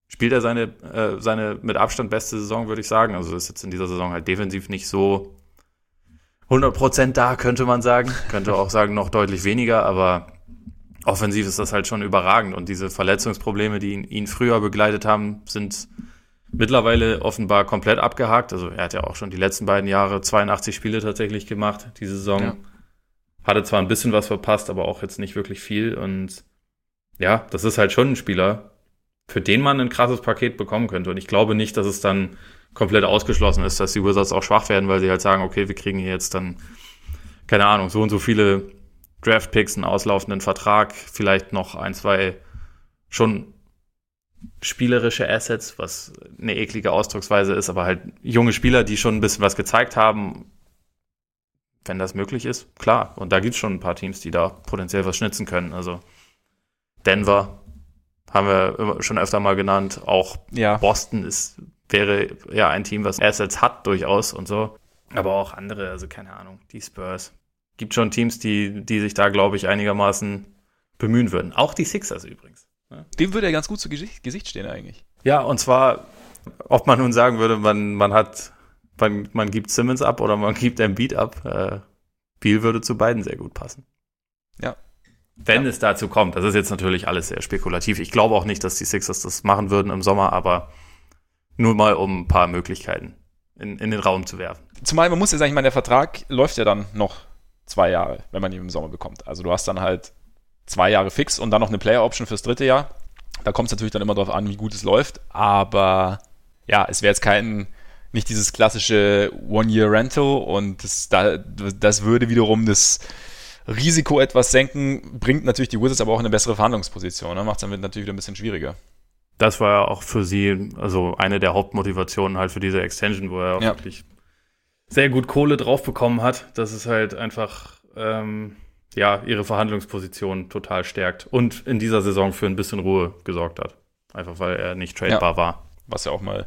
spielt er seine, äh, seine mit Abstand beste Saison, würde ich sagen. Also ist jetzt in dieser Saison halt defensiv nicht so 100% da, könnte man sagen. Könnte auch sagen, noch deutlich weniger, aber offensiv ist das halt schon überragend. Und diese Verletzungsprobleme, die ihn, ihn früher begleitet haben, sind mittlerweile offenbar komplett abgehakt. Also er hat ja auch schon die letzten beiden Jahre 82 Spiele tatsächlich gemacht, diese Saison. Ja. Hatte zwar ein bisschen was verpasst, aber auch jetzt nicht wirklich viel. Und ja, das ist halt schon ein Spieler, für den man ein krasses Paket bekommen könnte. Und ich glaube nicht, dass es dann komplett ausgeschlossen ist, dass die Wizards auch schwach werden, weil sie halt sagen, okay, wir kriegen hier jetzt dann, keine Ahnung, so und so viele Draft-Picks, einen auslaufenden Vertrag, vielleicht noch ein, zwei schon spielerische Assets, was eine eklige Ausdrucksweise ist, aber halt junge Spieler, die schon ein bisschen was gezeigt haben, wenn das möglich ist, klar. Und da gibt es schon ein paar Teams, die da potenziell was schnitzen können. Also Denver haben wir schon öfter mal genannt. Auch ja. Boston ist wäre ja ein Team, was Assets hat durchaus und so. Aber auch andere, also keine Ahnung, die Spurs. Gibt schon Teams, die, die sich da, glaube ich, einigermaßen bemühen würden. Auch die Sixers übrigens. Ja. Dem würde ja ganz gut zu Gesicht, Gesicht stehen eigentlich. Ja, und zwar, ob man nun sagen würde, man, man hat, man, man gibt Simmons ab oder man *laughs* gibt Embiid ab. Äh, Beal würde zu beiden sehr gut passen. Ja. Wenn ja. es dazu kommt. Das ist jetzt natürlich alles sehr spekulativ. Ich glaube auch nicht, dass die Sixers das machen würden im Sommer, aber nur mal, um ein paar Möglichkeiten in, in den Raum zu werfen. Zumal man muss ja sagen, ich meine, der Vertrag läuft ja dann noch zwei Jahre, wenn man ihn im Sommer bekommt. Also du hast dann halt zwei Jahre fix und dann noch eine Player-Option fürs dritte Jahr. Da kommt es natürlich dann immer darauf an, wie gut es läuft. Aber ja, es wäre jetzt kein, nicht dieses klassische One-Year-Rental und das, das würde wiederum das Risiko etwas senken, bringt natürlich die Wizards aber auch in eine bessere Verhandlungsposition. Ne? Macht es damit natürlich wieder ein bisschen schwieriger das war ja auch für sie, also eine der Hauptmotivationen halt für diese Extension, wo er auch ja. wirklich sehr gut Kohle drauf bekommen hat, dass es halt einfach ähm, ja ihre Verhandlungsposition total stärkt und in dieser Saison für ein bisschen Ruhe gesorgt hat. Einfach weil er nicht tradebar ja. war. Was ja auch mal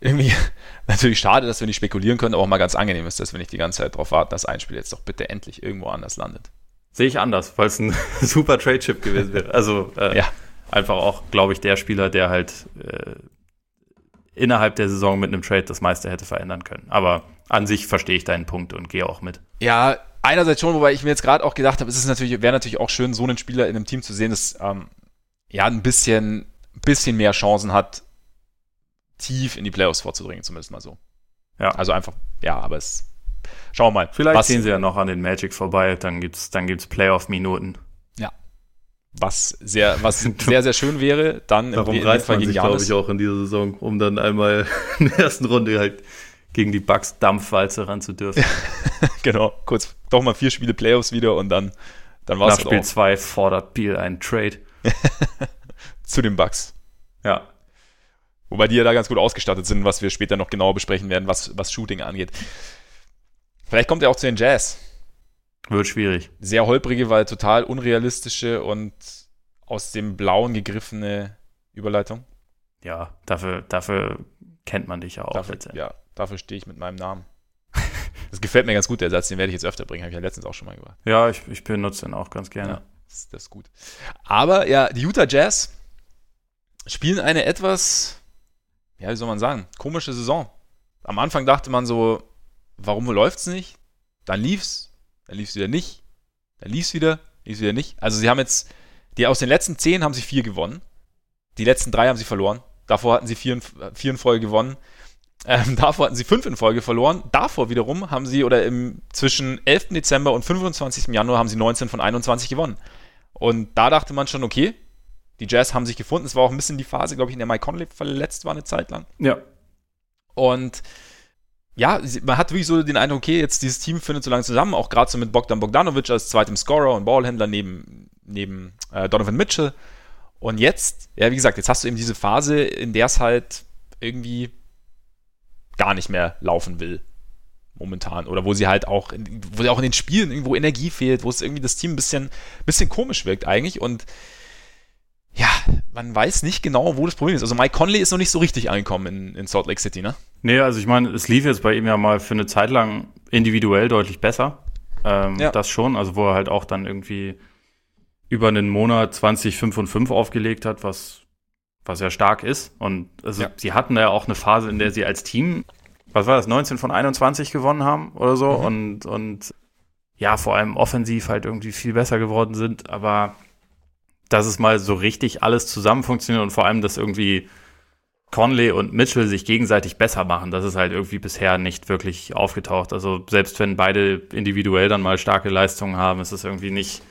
irgendwie *laughs* natürlich schade, dass wir nicht spekulieren können, aber auch mal ganz angenehm ist, dass wir nicht die ganze Zeit darauf warten, dass ein Spiel jetzt doch bitte endlich irgendwo anders landet. Sehe ich anders, weil es ein *laughs* super Trade-Chip gewesen wäre. Also äh, ja einfach auch, glaube ich, der Spieler, der halt äh, innerhalb der Saison mit einem Trade das meiste hätte verändern können. Aber an sich verstehe ich deinen Punkt und gehe auch mit. Ja, einerseits schon, wobei ich mir jetzt gerade auch gedacht habe, es ist natürlich, wäre natürlich auch schön, so einen Spieler in einem Team zu sehen, das ähm, ja ein bisschen, bisschen mehr Chancen hat, tief in die Playoffs vorzudringen, zumindest mal so. Ja. Also einfach, ja, aber es. Schauen wir mal. Vielleicht ziehen sie ja noch an den Magic vorbei, dann gibt's, dann gibt's Playoff-Minuten. Was sehr, was *laughs* sehr, sehr schön wäre, dann Darum im reißt man sich, glaube ich, auch in dieser Saison, um dann einmal *laughs* in der ersten Runde halt gegen die Bucks Dampfwalze ran zu dürfen. *laughs* genau, kurz doch mal vier Spiele Playoffs wieder und dann, dann war es Nach Spiel 2 fordert Beal einen Trade. Zu den Bucks. Ja. Wobei die ja da ganz gut ausgestattet sind, was wir später noch genauer besprechen werden, was, was Shooting angeht. Vielleicht kommt er auch zu den Jazz. Wird schwierig. Sehr holprige, weil total unrealistische und aus dem Blauen gegriffene Überleitung. Ja, dafür, dafür kennt man dich ja auch. Dafür, ja, dafür stehe ich mit meinem Namen. Das gefällt mir ganz gut, der Satz, den werde ich jetzt öfter bringen, habe ich ja letztens auch schon mal gemacht. Ja, ich, ich benutze den auch ganz gerne. Ja, das, das ist gut. Aber ja, die Utah Jazz spielen eine etwas ja, wie soll man sagen, komische Saison. Am Anfang dachte man so, warum läuft's nicht? Dann lief's, dann lief's wieder nicht, dann lief's wieder, lief's wieder nicht. Also sie haben jetzt, die aus den letzten zehn haben sie vier gewonnen. Die letzten drei haben sie verloren. Davor hatten sie vier, in, vier in Folge gewonnen. Ähm, *laughs* davor hatten sie fünf in Folge verloren. Davor wiederum haben sie, oder im, zwischen 11. Dezember und 25. Januar haben sie 19 von 21 gewonnen. Und da dachte man schon, okay, die Jazz haben sich gefunden. Es war auch ein bisschen die Phase, glaube ich, in der Mike Conley verletzt war eine Zeit lang. Ja. Und ja, man hat wirklich so den Eindruck, okay, jetzt dieses Team findet so lange zusammen, auch gerade so mit Bogdan Bogdanovic als zweitem Scorer und Ballhändler neben, neben äh, Donovan Mitchell. Und jetzt, ja, wie gesagt, jetzt hast du eben diese Phase, in der es halt irgendwie gar nicht mehr laufen will. Momentan. Oder wo sie halt auch, wo sie auch in den Spielen irgendwo Energie fehlt, wo es irgendwie das Team ein bisschen, bisschen komisch wirkt eigentlich. Und ja, man weiß nicht genau, wo das Problem ist. Also Mike Conley ist noch nicht so richtig angekommen in, in Salt Lake City, ne? Nee, also ich meine, es lief jetzt bei ihm ja mal für eine Zeit lang individuell deutlich besser. Ähm, ja. Das schon, also wo er halt auch dann irgendwie über einen Monat 20, 5 und 5 aufgelegt hat, was, was ja stark ist. Und also ja. sie hatten da ja auch eine Phase, in der sie als Team, was war das, 19 von 21 gewonnen haben oder so. Mhm. Und, und ja, vor allem offensiv halt irgendwie viel besser geworden sind. Aber dass es mal so richtig alles zusammen funktioniert und vor allem, dass irgendwie Conley und Mitchell sich gegenseitig besser machen. Das ist halt irgendwie bisher nicht wirklich aufgetaucht. Also selbst wenn beide individuell dann mal starke Leistungen haben, ist es irgendwie nicht,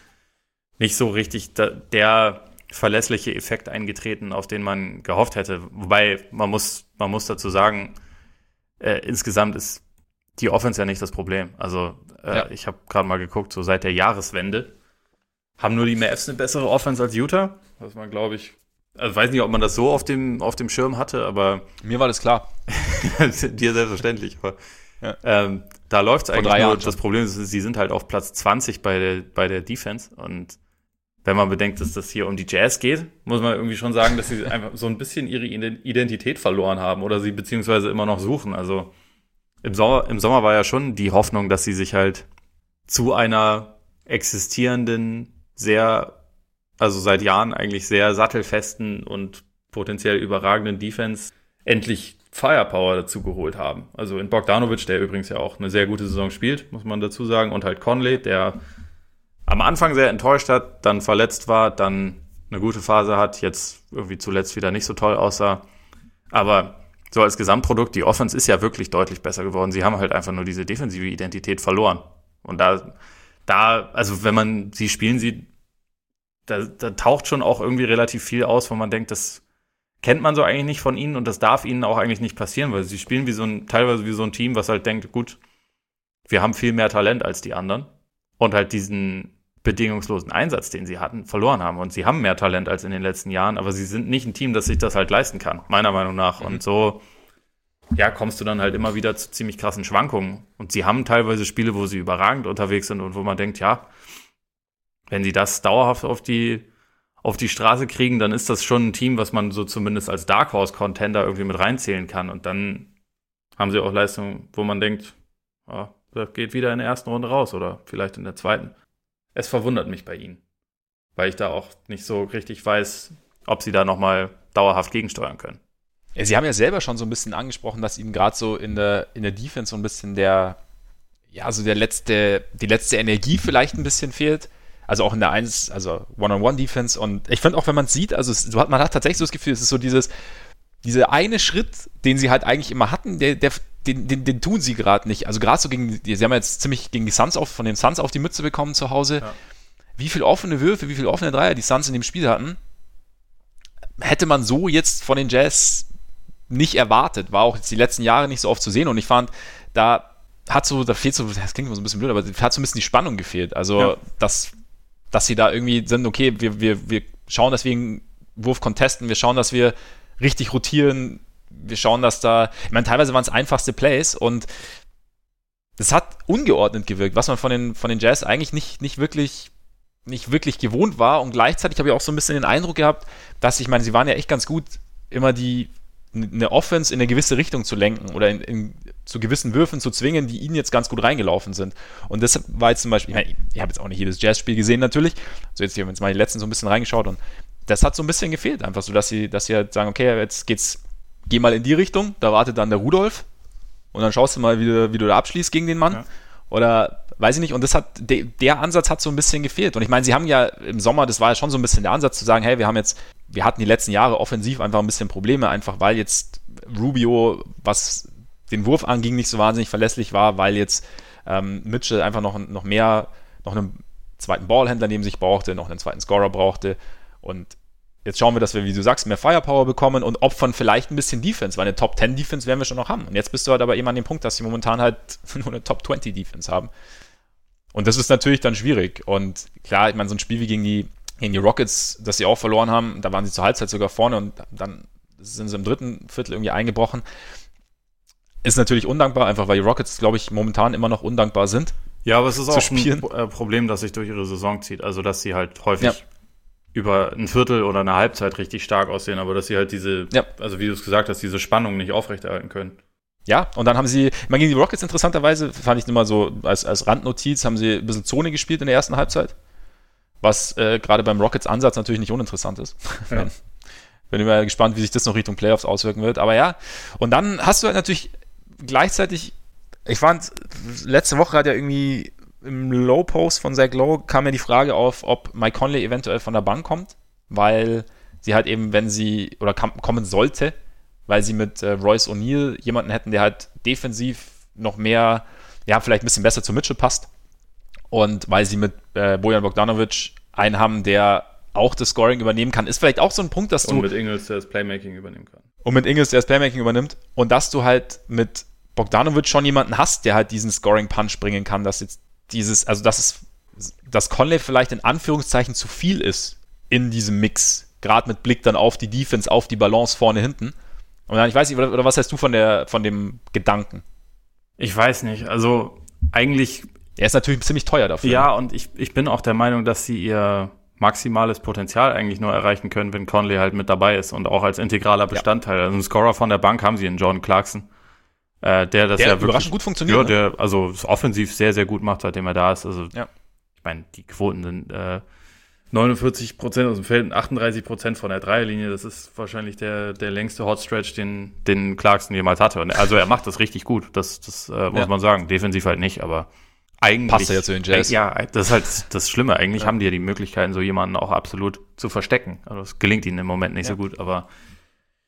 nicht so richtig der verlässliche Effekt eingetreten, auf den man gehofft hätte. Wobei man muss, man muss dazu sagen, äh, insgesamt ist die Offense ja nicht das Problem. Also äh, ja. ich habe gerade mal geguckt, so seit der Jahreswende haben nur die Mavs eine bessere Offense als Utah? Was man, glaube ich, also weiß nicht, ob man das so auf dem, auf dem Schirm hatte, aber. Mir war das klar. *laughs* Dir selbstverständlich, aber. Ja. Ähm, da läuft es eigentlich nur. Jahren das Problem ist, sie sind halt auf Platz 20 bei der, bei der Defense und wenn man bedenkt, dass das hier um die Jazz geht, muss man irgendwie schon sagen, dass sie einfach so ein bisschen ihre Identität verloren haben oder sie beziehungsweise immer noch suchen. Also im Sommer, im Sommer war ja schon die Hoffnung, dass sie sich halt zu einer existierenden sehr, also seit Jahren eigentlich sehr sattelfesten und potenziell überragenden Defense endlich Firepower dazu geholt haben. Also in Bogdanovic, der übrigens ja auch eine sehr gute Saison spielt, muss man dazu sagen, und halt Conley, der am Anfang sehr enttäuscht hat, dann verletzt war, dann eine gute Phase hat, jetzt irgendwie zuletzt wieder nicht so toll aussah. Aber so als Gesamtprodukt, die Offense ist ja wirklich deutlich besser geworden. Sie haben halt einfach nur diese defensive Identität verloren. Und da da, also wenn man sie spielen sieht, da, da taucht schon auch irgendwie relativ viel aus, wo man denkt, das kennt man so eigentlich nicht von ihnen und das darf ihnen auch eigentlich nicht passieren, weil sie spielen wie so ein, teilweise wie so ein Team, was halt denkt, gut, wir haben viel mehr Talent als die anderen und halt diesen bedingungslosen Einsatz, den sie hatten, verloren haben. Und sie haben mehr Talent als in den letzten Jahren, aber sie sind nicht ein Team, das sich das halt leisten kann, meiner Meinung nach. Mhm. Und so ja, kommst du dann halt immer wieder zu ziemlich krassen Schwankungen. Und sie haben teilweise Spiele, wo sie überragend unterwegs sind und wo man denkt, ja, wenn sie das dauerhaft auf die, auf die Straße kriegen, dann ist das schon ein Team, was man so zumindest als Dark Horse Contender irgendwie mit reinzählen kann. Und dann haben sie auch Leistungen, wo man denkt, ja, das geht wieder in der ersten Runde raus oder vielleicht in der zweiten. Es verwundert mich bei ihnen, weil ich da auch nicht so richtig weiß, ob sie da nochmal dauerhaft gegensteuern können. Sie haben ja selber schon so ein bisschen angesprochen, dass ihm gerade so in der, in der Defense so ein bisschen der, ja, also der letzte, die letzte Energie vielleicht ein bisschen fehlt. Also auch in der 1, also One-on-One-Defense. Und ich finde auch, wenn man es sieht, also es, man hat tatsächlich so das Gefühl, es ist so dieses, dieser eine Schritt, den sie halt eigentlich immer hatten, der, der, den, den, den tun sie gerade nicht. Also gerade so gegen, sie haben jetzt ziemlich gegen die Suns auf, von den Suns auf die Mütze bekommen zu Hause. Ja. Wie viel offene Würfe, wie viel offene Dreier die Suns in dem Spiel hatten, hätte man so jetzt von den Jazz nicht erwartet. War auch jetzt die letzten Jahre nicht so oft zu sehen. Und ich fand, da hat so, da fehlt so, das klingt immer so ein bisschen blöd, aber hat so ein bisschen die Spannung gefehlt. Also, ja. dass, dass sie da irgendwie sind, okay, wir, wir, wir schauen, dass wir einen Wurf contesten, wir schauen, dass wir richtig rotieren, wir schauen, dass da, ich meine, teilweise waren es einfachste Plays und das hat ungeordnet gewirkt, was man von den, von den Jazz eigentlich nicht, nicht wirklich nicht wirklich gewohnt war und gleichzeitig habe ich auch so ein bisschen den Eindruck gehabt, dass ich meine, sie waren ja echt ganz gut, immer die eine Offense in eine gewisse Richtung zu lenken oder in, in, zu gewissen Würfen zu zwingen, die ihnen jetzt ganz gut reingelaufen sind. Und deshalb war jetzt zum Beispiel, ich, meine, ich habe jetzt auch nicht jedes Jazzspiel gesehen natürlich, so jetzt hier jetzt mal die letzten so ein bisschen reingeschaut und das hat so ein bisschen gefehlt, einfach so, dass sie, dass sie halt sagen, okay, jetzt geht's, geh mal in die Richtung, da wartet dann der Rudolf und dann schaust du mal, wie du, wie du da abschließt gegen den Mann. Ja. Oder weiß ich nicht, und das hat, de, der Ansatz hat so ein bisschen gefehlt. Und ich meine, sie haben ja im Sommer, das war ja schon so ein bisschen der Ansatz zu sagen, hey, wir haben jetzt, wir hatten die letzten Jahre offensiv einfach ein bisschen Probleme, einfach weil jetzt Rubio, was den Wurf anging, nicht so wahnsinnig verlässlich war, weil jetzt ähm, Mitchell einfach noch, noch mehr, noch einen zweiten Ballhändler neben sich brauchte, noch einen zweiten Scorer brauchte. Und Jetzt schauen wir, dass wir, wie du sagst, mehr Firepower bekommen und opfern vielleicht ein bisschen Defense, weil eine Top 10 Defense werden wir schon noch haben. Und jetzt bist du halt aber eben an dem Punkt, dass sie momentan halt *laughs* nur eine Top 20 Defense haben. Und das ist natürlich dann schwierig. Und klar, ich meine, so ein Spiel wie gegen die, gegen die Rockets, das sie auch verloren haben, da waren sie zur Halbzeit sogar vorne und dann sind sie im dritten Viertel irgendwie eingebrochen. Ist natürlich undankbar, einfach weil die Rockets, glaube ich, momentan immer noch undankbar sind. Ja, aber es ist auch spielen. ein äh, Problem, das sich durch ihre Saison zieht. Also, dass sie halt häufig ja über ein Viertel oder eine Halbzeit richtig stark aussehen, aber dass sie halt diese, ja. also wie du es gesagt hast, diese Spannung nicht aufrechterhalten können. Ja, und dann haben sie, man gegen die Rockets interessanterweise, fand ich immer so als, als Randnotiz, haben sie ein bisschen Zone gespielt in der ersten Halbzeit. Was äh, gerade beim Rockets-Ansatz natürlich nicht uninteressant ist. Ja. *laughs* Bin immer gespannt, wie sich das noch Richtung Playoffs auswirken wird. Aber ja, und dann hast du halt natürlich gleichzeitig, ich fand, letzte Woche hat ja irgendwie im Low-Post von Zach Lowe kam ja die Frage auf, ob Mike Conley eventuell von der Bank kommt, weil sie halt eben, wenn sie, oder kommen sollte, weil sie mit äh, Royce O'Neill jemanden hätten, der halt defensiv noch mehr, ja, vielleicht ein bisschen besser zu Mitchell passt. Und weil sie mit äh, Bojan Bogdanovic einen haben, der auch das Scoring übernehmen kann, ist vielleicht auch so ein Punkt, dass du. Und mit Ingles, der das Playmaking übernehmen kann. Und mit Ingles, der das Playmaking übernimmt. Und dass du halt mit Bogdanovic schon jemanden hast, der halt diesen Scoring-Punch bringen kann, dass jetzt dieses, also dass es, dass Conley vielleicht in Anführungszeichen zu viel ist in diesem Mix, gerade mit Blick dann auf die Defense, auf die Balance vorne hinten. Und dann, ich weiß nicht, oder, oder was heißt du von der, von dem Gedanken? Ich weiß nicht, also eigentlich. Er ist natürlich ziemlich teuer dafür. Ja, und ich, ich bin auch der Meinung, dass sie ihr maximales Potenzial eigentlich nur erreichen können, wenn Conley halt mit dabei ist und auch als integraler Bestandteil. Ja. Also einen Scorer von der Bank haben sie in John Clarkson. Äh, der das der ja wirklich, überraschend gut funktioniert. Ja, der ne? also das offensiv sehr, sehr gut macht, seitdem er da ist. Also, ja. ich meine, die Quoten sind äh, 49 Prozent aus dem Feld und 38 Prozent von der Dreierlinie. Das ist wahrscheinlich der, der längste Hotstretch, den, den Clarkson jemals hatte. Und also er macht das richtig gut. Das, das äh, muss ja. man sagen. Defensiv halt nicht, aber eigentlich. Passt ja zu den Jazz. Ja, das ist halt *laughs* das Schlimme. Eigentlich ja. haben die ja die Möglichkeiten, so jemanden auch absolut zu verstecken. Also es gelingt ihnen im Moment nicht ja. so gut, aber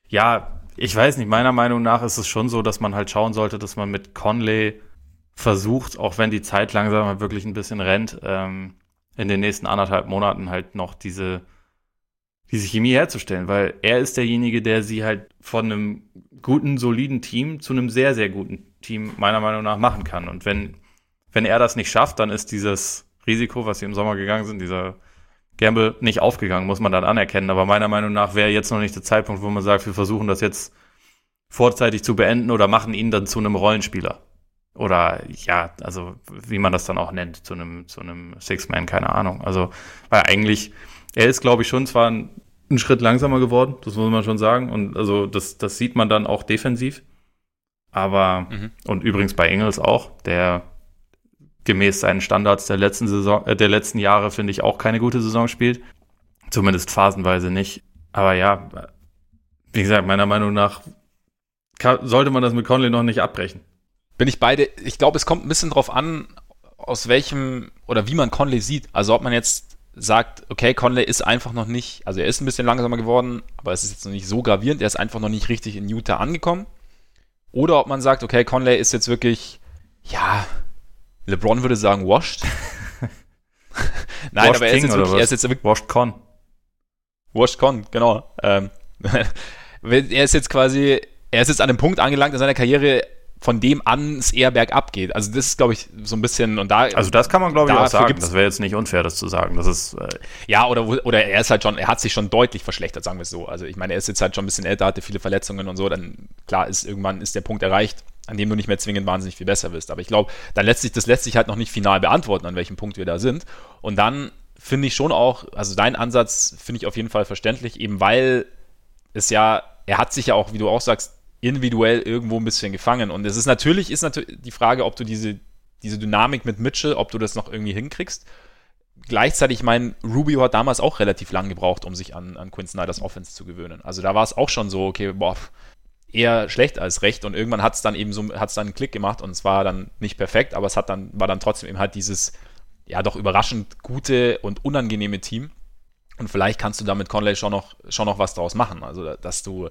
ja, ich weiß nicht, meiner Meinung nach ist es schon so, dass man halt schauen sollte, dass man mit Conley versucht, auch wenn die Zeit langsam wirklich ein bisschen rennt, ähm, in den nächsten anderthalb Monaten halt noch diese, diese Chemie herzustellen, weil er ist derjenige, der sie halt von einem guten, soliden Team zu einem sehr, sehr guten Team meiner Meinung nach machen kann. Und wenn, wenn er das nicht schafft, dann ist dieses Risiko, was sie im Sommer gegangen sind, dieser Gamble nicht aufgegangen, muss man dann anerkennen. Aber meiner Meinung nach wäre jetzt noch nicht der Zeitpunkt, wo man sagt, wir versuchen das jetzt vorzeitig zu beenden oder machen ihn dann zu einem Rollenspieler. Oder ja, also wie man das dann auch nennt, zu einem, zu einem Six-Man, keine Ahnung. Also, weil eigentlich, er ist, glaube ich, schon zwar ein, ein Schritt langsamer geworden, das muss man schon sagen. Und also das, das sieht man dann auch defensiv. Aber, mhm. und übrigens bei Engels auch, der gemäß seinen Standards der letzten Saison, äh, der letzten Jahre, finde ich, auch keine gute Saison spielt. Zumindest phasenweise nicht. Aber ja, wie gesagt, meiner Meinung nach kann, sollte man das mit Conley noch nicht abbrechen. bin ich beide, ich glaube, es kommt ein bisschen drauf an, aus welchem oder wie man Conley sieht. Also ob man jetzt sagt, okay, Conley ist einfach noch nicht, also er ist ein bisschen langsamer geworden, aber es ist jetzt noch nicht so gravierend, er ist einfach noch nicht richtig in Utah angekommen. Oder ob man sagt, okay, Conley ist jetzt wirklich, ja, LeBron würde sagen, washed. *laughs* Nein, washed aber er ist jetzt wirklich, er ist jetzt wirklich, washed con. Washed con, genau. Ähm, *laughs* er ist jetzt quasi, er ist jetzt an einem Punkt angelangt in seiner Karriere, von dem an es eher bergab geht. Also das ist, glaube ich, so ein bisschen und da. Also das kann man, glaube ich, auch sagen. Das wäre jetzt nicht unfair, das zu sagen. Das ist äh ja oder oder er ist halt schon, er hat sich schon deutlich verschlechtert, sagen wir es so. Also ich meine, er ist jetzt halt schon ein bisschen älter, hatte viele Verletzungen und so. Dann klar ist irgendwann ist der Punkt erreicht, an dem du nicht mehr zwingend wahnsinnig viel besser wirst. Aber ich glaube, dann lässt sich das lässt sich halt noch nicht final beantworten, an welchem Punkt wir da sind. Und dann finde ich schon auch, also dein Ansatz finde ich auf jeden Fall verständlich, eben weil es ja, er hat sich ja auch, wie du auch sagst, individuell irgendwo ein bisschen gefangen. Und es ist natürlich, ist natürlich die Frage, ob du diese, diese Dynamik mit Mitchell, ob du das noch irgendwie hinkriegst. Gleichzeitig, ich meine, Rubio hat damals auch relativ lang gebraucht, um sich an, an Quinn Snyders Offense zu gewöhnen. Also da war es auch schon so, okay, boah, eher schlecht als recht und irgendwann hat es dann eben so, hat es dann einen Klick gemacht und es war dann nicht perfekt, aber es hat dann, war dann trotzdem eben halt dieses, ja, doch überraschend gute und unangenehme Team. Und vielleicht kannst du da mit Conley schon noch, schon noch was draus machen. Also, dass du,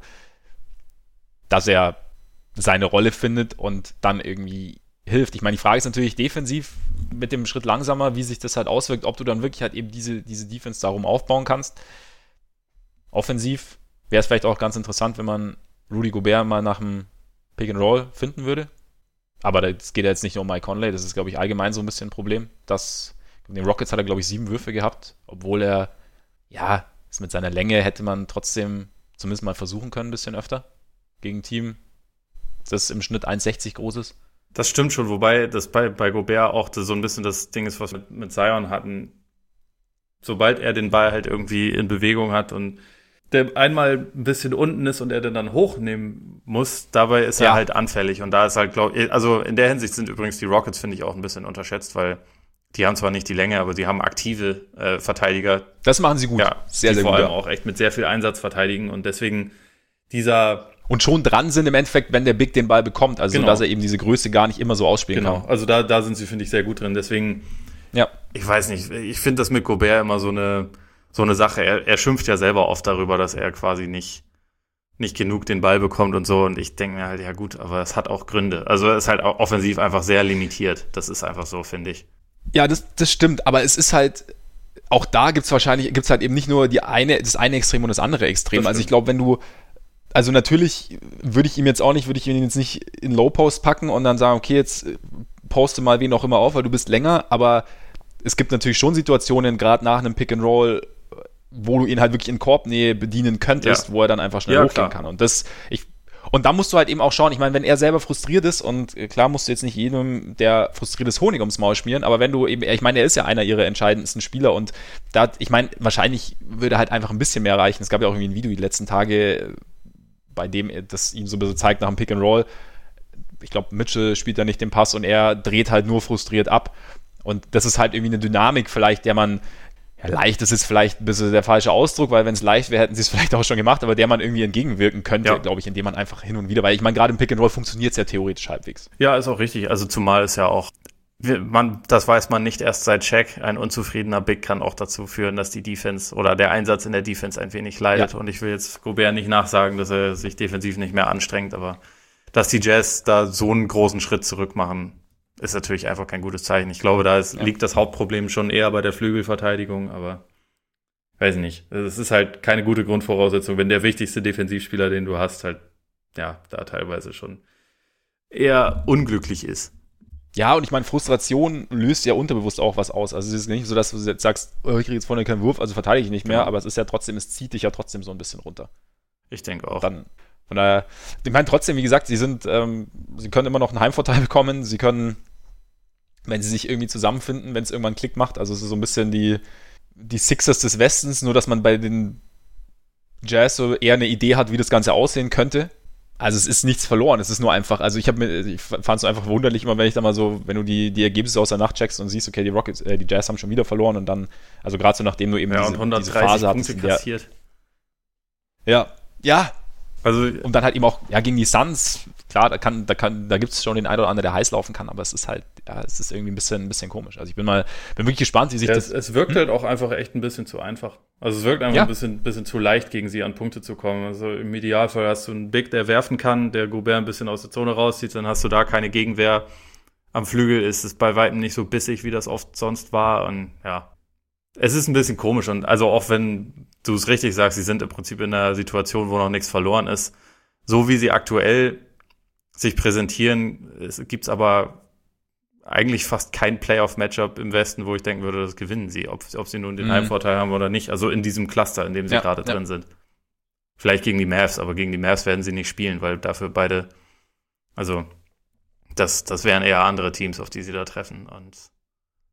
dass er seine Rolle findet und dann irgendwie hilft. Ich meine, die Frage ist natürlich defensiv mit dem Schritt langsamer, wie sich das halt auswirkt, ob du dann wirklich halt eben diese, diese Defense darum aufbauen kannst. Offensiv wäre es vielleicht auch ganz interessant, wenn man Rudy Gobert mal nach dem Pick and Roll finden würde. Aber es geht ja jetzt nicht nur um Mike Conley, das ist, glaube ich, allgemein so ein bisschen ein Problem. Dass, in den Rockets hat er, glaube ich, sieben Würfe gehabt, obwohl er, ja, mit seiner Länge hätte man trotzdem zumindest mal versuchen können, ein bisschen öfter gegen ein Team, das im Schnitt 1,60 groß ist. Das stimmt schon, wobei das bei, bei Gobert auch so ein bisschen das Ding ist, was wir mit, mit Zion hatten. Sobald er den Ball halt irgendwie in Bewegung hat und der einmal ein bisschen unten ist und er den dann hochnehmen muss, dabei ist ja. er halt anfällig. Und da ist halt, glaube ich, also in der Hinsicht sind übrigens die Rockets, finde ich, auch ein bisschen unterschätzt, weil die haben zwar nicht die Länge, aber sie haben aktive äh, Verteidiger. Das machen sie gut. Ja, sehr, sehr gut. Vor allem auch echt mit sehr viel Einsatz verteidigen und deswegen dieser und schon dran sind im Endeffekt, wenn der Big den Ball bekommt. Also, genau. dass er eben diese Größe gar nicht immer so ausspielen genau. kann. Genau, also da, da sind sie, finde ich, sehr gut drin. Deswegen, ja. ich weiß nicht, ich finde das mit Gobert immer so eine, so eine Sache. Er, er schimpft ja selber oft darüber, dass er quasi nicht, nicht genug den Ball bekommt und so. Und ich denke mir halt, ja gut, aber es hat auch Gründe. Also er ist halt auch offensiv einfach sehr limitiert. Das ist einfach so, finde ich. Ja, das, das stimmt, aber es ist halt, auch da gibt es wahrscheinlich, gibt es halt eben nicht nur die eine, das eine Extrem und das andere Extrem. Das also ich glaube, wenn du also natürlich würde ich ihm jetzt auch nicht, würde ich ihn jetzt nicht in Low Post packen und dann sagen, okay, jetzt poste mal wen auch immer auf, weil du bist länger, aber es gibt natürlich schon Situationen, gerade nach einem Pick and Roll, wo du ihn halt wirklich in Korbnähe bedienen könntest, ja. wo er dann einfach schnell ja, hochgehen klar. kann. Und das, ich, und da musst du halt eben auch schauen, ich meine, wenn er selber frustriert ist, und äh, klar musst du jetzt nicht jedem, der frustriert ist, Honig ums Maul schmieren, aber wenn du eben, ich meine, er ist ja einer ihrer entscheidendsten Spieler und da, ich meine, wahrscheinlich würde halt einfach ein bisschen mehr reichen. Es gab ja auch irgendwie ein Video die letzten Tage, bei dem das ihm so ein bisschen zeigt nach dem Pick and Roll. Ich glaube, Mitchell spielt da nicht den Pass und er dreht halt nur frustriert ab. Und das ist halt irgendwie eine Dynamik, vielleicht, der man, ja, leicht ist es vielleicht ein bisschen der falsche Ausdruck, weil wenn es leicht wäre, hätten sie es vielleicht auch schon gemacht, aber der man irgendwie entgegenwirken könnte, ja. glaube ich, indem man einfach hin und wieder, weil ich meine, gerade im Pick and Roll funktioniert es ja theoretisch halbwegs. Ja, ist auch richtig. Also zumal es ja auch man, das weiß man nicht erst seit Check. Ein unzufriedener Big kann auch dazu führen, dass die Defense oder der Einsatz in der Defense ein wenig leidet. Ja. Und ich will jetzt Gobert nicht nachsagen, dass er sich defensiv nicht mehr anstrengt, aber dass die Jazz da so einen großen Schritt zurück machen, ist natürlich einfach kein gutes Zeichen. Ich glaube, da ist, ja. liegt das Hauptproblem schon eher bei der Flügelverteidigung, aber weiß nicht. Es ist halt keine gute Grundvoraussetzung, wenn der wichtigste Defensivspieler, den du hast, halt, ja, da teilweise schon eher unglücklich ist. Ja, und ich meine, Frustration löst ja unterbewusst auch was aus. Also es ist nicht so, dass du jetzt sagst, oh, ich kriege jetzt vorne keinen Wurf, also verteidige ich nicht mehr, ja. aber es ist ja trotzdem, es zieht dich ja trotzdem so ein bisschen runter. Ich denke auch. Dann, von daher, ich meine trotzdem, wie gesagt, sie sind, ähm, sie können immer noch einen Heimvorteil *laughs* bekommen, sie können, wenn sie sich irgendwie zusammenfinden, wenn es irgendwann einen Klick macht, also es ist so ein bisschen die, die Sixers des Westens, nur dass man bei den Jazz so eher eine Idee hat, wie das Ganze aussehen könnte. Also es ist nichts verloren, es ist nur einfach, also ich habe mir, ich fand es einfach wunderlich immer, wenn ich da mal so, wenn du die, die Ergebnisse aus der Nacht checkst und siehst, okay, die Rockets, äh, die Jazz haben schon wieder verloren und dann, also gerade so nachdem du eben ja, diese, diese Phase hattest. Der, ja, ja, Also, und dann halt eben auch, ja, gegen die Suns, klar, da kann, da kann, da gibt es schon den einen oder anderen, der heiß laufen kann, aber es ist halt, ja, es ist irgendwie ein bisschen, ein bisschen komisch. Also ich bin mal, bin wirklich gespannt, wie sich ja, das. Es, es wirkt hm? halt auch einfach echt ein bisschen zu einfach. Also es wirkt einfach ja. ein bisschen, bisschen zu leicht, gegen sie an Punkte zu kommen. Also im Idealfall hast du einen Big, der werfen kann, der Gobert ein bisschen aus der Zone rauszieht, dann hast du da keine Gegenwehr. Am Flügel ist es bei weitem nicht so bissig, wie das oft sonst war. Und ja, es ist ein bisschen komisch. Und also auch wenn du es richtig sagst, sie sind im Prinzip in einer Situation, wo noch nichts verloren ist. So wie sie aktuell sich präsentieren, gibt es aber eigentlich fast kein Playoff-Matchup im Westen, wo ich denken würde, das gewinnen sie, ob, ob sie nun den mhm. Heimvorteil haben oder nicht. Also in diesem Cluster, in dem sie ja, gerade ja. drin sind. Vielleicht gegen die Mavs, aber gegen die Mavs werden sie nicht spielen, weil dafür beide, also das, das wären eher andere Teams, auf die sie da treffen. Und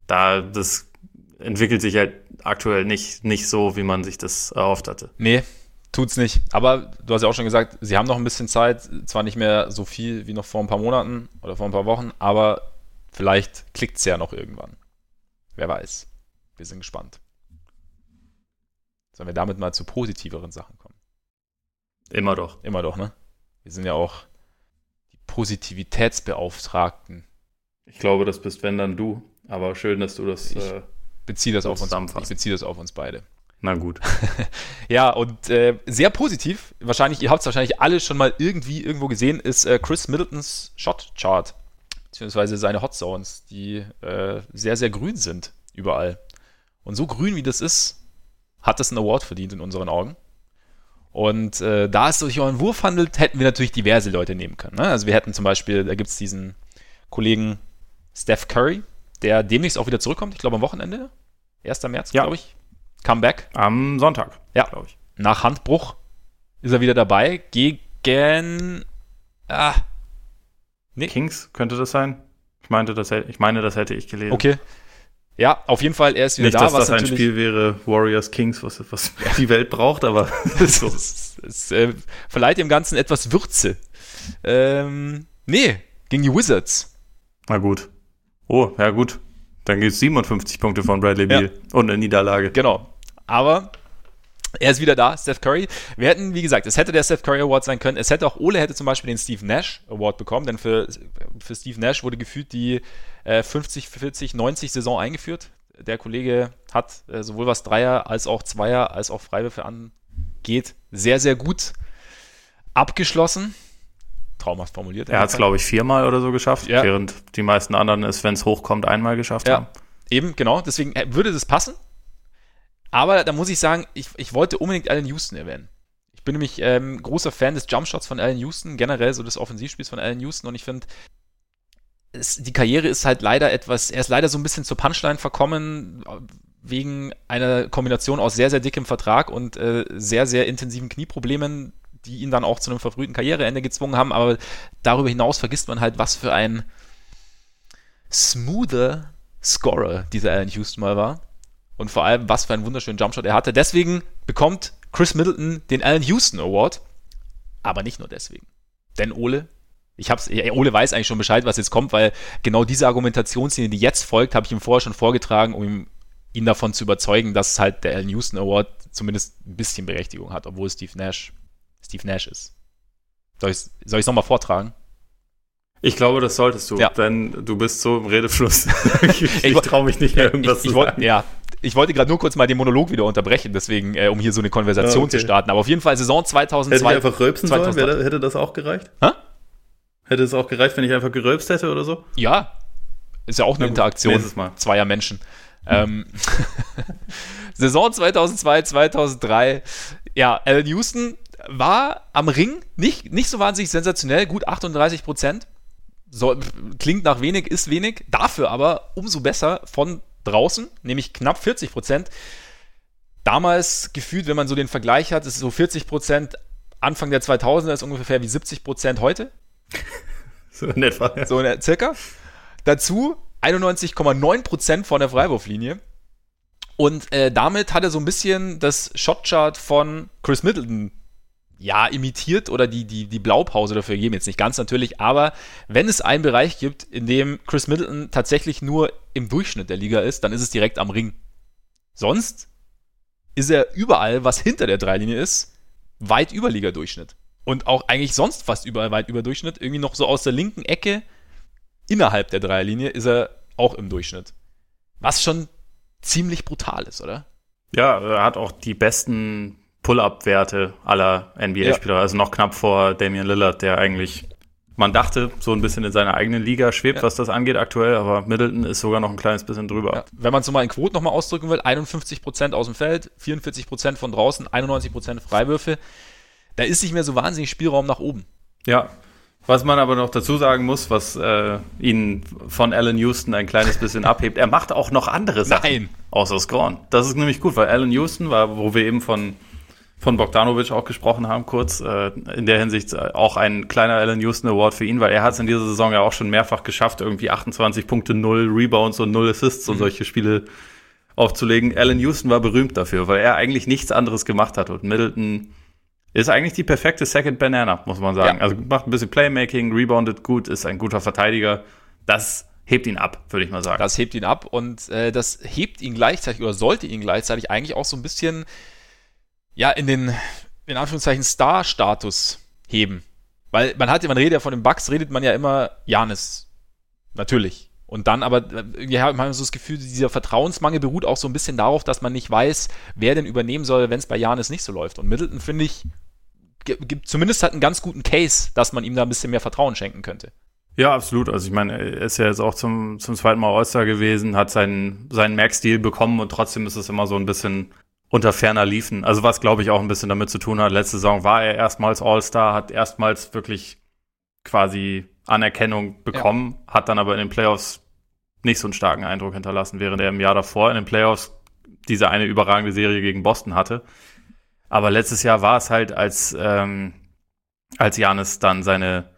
da, das entwickelt sich halt aktuell nicht, nicht so, wie man sich das erhofft hatte. Nee, tut's nicht. Aber du hast ja auch schon gesagt, sie haben noch ein bisschen Zeit, zwar nicht mehr so viel wie noch vor ein paar Monaten oder vor ein paar Wochen, aber vielleicht klickt's ja noch irgendwann. Wer weiß. Wir sind gespannt. Sollen wir damit mal zu positiveren Sachen kommen? Immer doch. Immer doch, ne? Wir sind ja auch die Positivitätsbeauftragten. Ich glaube, das bist wenn dann du. Aber schön, dass du das. Ich äh, beziehe das auf uns. Ich beziehe das auf uns beide. Na gut. *laughs* ja, und äh, sehr positiv, wahrscheinlich, ihr habt es wahrscheinlich alle schon mal irgendwie irgendwo gesehen, ist äh, Chris Middletons Shot Chart, beziehungsweise seine Hot Zones, die äh, sehr, sehr grün sind überall. Und so grün wie das ist, hat das einen Award verdient in unseren Augen. Und äh, da es sich um einen Wurf handelt, hätten wir natürlich diverse Leute nehmen können. Ne? Also wir hätten zum Beispiel, da gibt es diesen Kollegen Steph Curry, der demnächst auch wieder zurückkommt, ich glaube am Wochenende, 1. März, ja. glaube ich. Comeback. Am Sonntag, ja. glaube ich. Nach Handbruch ist er wieder dabei gegen ah, nee. Kings könnte das sein. Ich meinte, das, ich meine, das hätte ich gelesen. Okay. Ja, auf jeden Fall, er ist wieder Nicht, da. Nicht, dass das ein Spiel wäre, Warriors Kings, was, was *laughs* ja. die Welt braucht, aber *laughs* *laughs* so. es, es äh, verleiht dem Ganzen etwas Würze. Ähm, nee, gegen die Wizards. Na gut. Oh, ja gut. Dann gibt es 57 Punkte von Bradley Beal ja. und eine Niederlage. Genau. Aber er ist wieder da, Steph Curry. Wir hätten, wie gesagt, es hätte der Steph Curry Award sein können. Es hätte auch Ole hätte zum Beispiel den Steve Nash Award bekommen, denn für, für Steve Nash wurde gefühlt die äh, 50, 40, 90 Saison eingeführt. Der Kollege hat äh, sowohl was Dreier als auch Zweier als auch Freiwürfe angeht sehr, sehr gut abgeschlossen traumhaft formuliert. Er hat es, glaube ich, viermal oder so geschafft, ja. während die meisten anderen es, wenn es hochkommt, einmal geschafft ja. haben. Eben, genau. Deswegen äh, würde das passen. Aber da muss ich sagen, ich, ich wollte unbedingt Allen Houston erwähnen. Ich bin nämlich ähm, großer Fan des Jumpshots von Allen Houston, generell so des Offensivspiels von Allen Houston und ich finde, die Karriere ist halt leider etwas, er ist leider so ein bisschen zur Punchline verkommen, wegen einer Kombination aus sehr, sehr dickem Vertrag und äh, sehr, sehr intensiven Knieproblemen, die ihn dann auch zu einem verfrühten Karriereende gezwungen haben. Aber darüber hinaus vergisst man halt, was für ein smoother Scorer dieser Allen Houston mal war. Und vor allem, was für einen wunderschönen Jumpshot er hatte. Deswegen bekommt Chris Middleton den Allen Houston Award. Aber nicht nur deswegen. Denn Ole, ich hab's, Ole weiß eigentlich schon Bescheid, was jetzt kommt, weil genau diese Argumentationslinie, die jetzt folgt, habe ich ihm vorher schon vorgetragen, um ihm, ihn davon zu überzeugen, dass halt der Allen Houston Award zumindest ein bisschen Berechtigung hat, obwohl Steve Nash Steve Nash ist. Soll ich es nochmal vortragen? Ich glaube, das solltest du, ja. denn du bist so im Redefluss. *laughs* ich, ich, ich traue mich nicht mehr irgendwas ich, zu sagen. Ja, ich wollte gerade nur kurz mal den Monolog wieder unterbrechen, deswegen, äh, um hier so eine Konversation ah, okay. zu starten. Aber auf jeden Fall Saison 2002. Hätte ich einfach rülpsen 2002. sollen? Hätte das auch gereicht? Hä? Hätte es auch gereicht, wenn ich einfach gerülpst hätte oder so? Ja. Ist ja auch eine Interaktion zweier Menschen. Ähm, *laughs* Saison 2002, 2003. Ja, Alan Houston war am Ring nicht, nicht so wahnsinnig sensationell, gut 38 Prozent. So, klingt nach wenig, ist wenig. Dafür aber umso besser von draußen, nämlich knapp 40 Prozent. Damals gefühlt, wenn man so den Vergleich hat, ist so 40 Prozent Anfang der 2000er ist ungefähr wie 70 Prozent heute. *laughs* so in etwa. So in circa. Dazu 91,9 Prozent von der Freiwurflinie. Und äh, damit hat er so ein bisschen das Shotchart von Chris Middleton ja, imitiert oder die, die, die Blaupause dafür geben, jetzt nicht ganz natürlich, aber wenn es einen Bereich gibt, in dem Chris Middleton tatsächlich nur im Durchschnitt der Liga ist, dann ist es direkt am Ring. Sonst ist er überall, was hinter der Dreilinie ist, weit über Liga-Durchschnitt. und auch eigentlich sonst fast überall weit über Durchschnitt. Irgendwie noch so aus der linken Ecke innerhalb der Dreierlinie ist er auch im Durchschnitt. Was schon ziemlich brutal ist, oder? Ja, er hat auch die besten Pull-up-Werte aller NBA-Spieler, ja. also noch knapp vor Damian Lillard, der eigentlich man dachte, so ein bisschen in seiner eigenen Liga schwebt, ja. was das angeht aktuell, aber Middleton ist sogar noch ein kleines bisschen drüber. Ja. Wenn man es mal in Quoten nochmal ausdrücken will, 51% aus dem Feld, 44% von draußen, 91% Freiwürfe. Da ist nicht mehr so wahnsinnig Spielraum nach oben. Ja, was man aber noch dazu sagen muss, was äh, ihn von Alan Houston ein kleines bisschen *laughs* abhebt, er macht auch noch andere Sachen. Nein. Außer Scoren. Das ist nämlich gut, weil Alan Houston war, wo wir eben von von Bogdanovic auch gesprochen haben, kurz. Äh, in der Hinsicht äh, auch ein kleiner Allen Houston Award für ihn, weil er hat es in dieser Saison ja auch schon mehrfach geschafft, irgendwie 28 Punkte, 0 Rebounds und 0 Assists mhm. und solche Spiele aufzulegen. Allen Houston war berühmt dafür, weil er eigentlich nichts anderes gemacht hat. Und Middleton ist eigentlich die perfekte Second Banana, muss man sagen. Ja. Also macht ein bisschen Playmaking, reboundet gut, ist ein guter Verteidiger. Das hebt ihn ab, würde ich mal sagen. Das hebt ihn ab und äh, das hebt ihn gleichzeitig oder sollte ihn gleichzeitig eigentlich auch so ein bisschen ja, in den, in Anführungszeichen, Star-Status heben. Weil man hat ja, man redet ja von den Bugs, redet man ja immer Janis. Natürlich. Und dann aber, wir haben so das Gefühl, dieser Vertrauensmangel beruht auch so ein bisschen darauf, dass man nicht weiß, wer denn übernehmen soll, wenn es bei Janis nicht so läuft. Und Middleton, finde ich, gibt zumindest hat einen ganz guten Case, dass man ihm da ein bisschen mehr Vertrauen schenken könnte. Ja, absolut. Also ich meine, er ist ja jetzt auch zum, zum zweiten Mal All-Star gewesen, hat seinen, seinen Max-Deal bekommen und trotzdem ist es immer so ein bisschen unter ferner liefen. Also was, glaube ich, auch ein bisschen damit zu tun hat. Letzte Saison war er erstmals All-Star, hat erstmals wirklich quasi Anerkennung bekommen, ja. hat dann aber in den Playoffs nicht so einen starken Eindruck hinterlassen, während er im Jahr davor in den Playoffs diese eine überragende Serie gegen Boston hatte. Aber letztes Jahr war es halt, als, ähm, als Janis dann seine,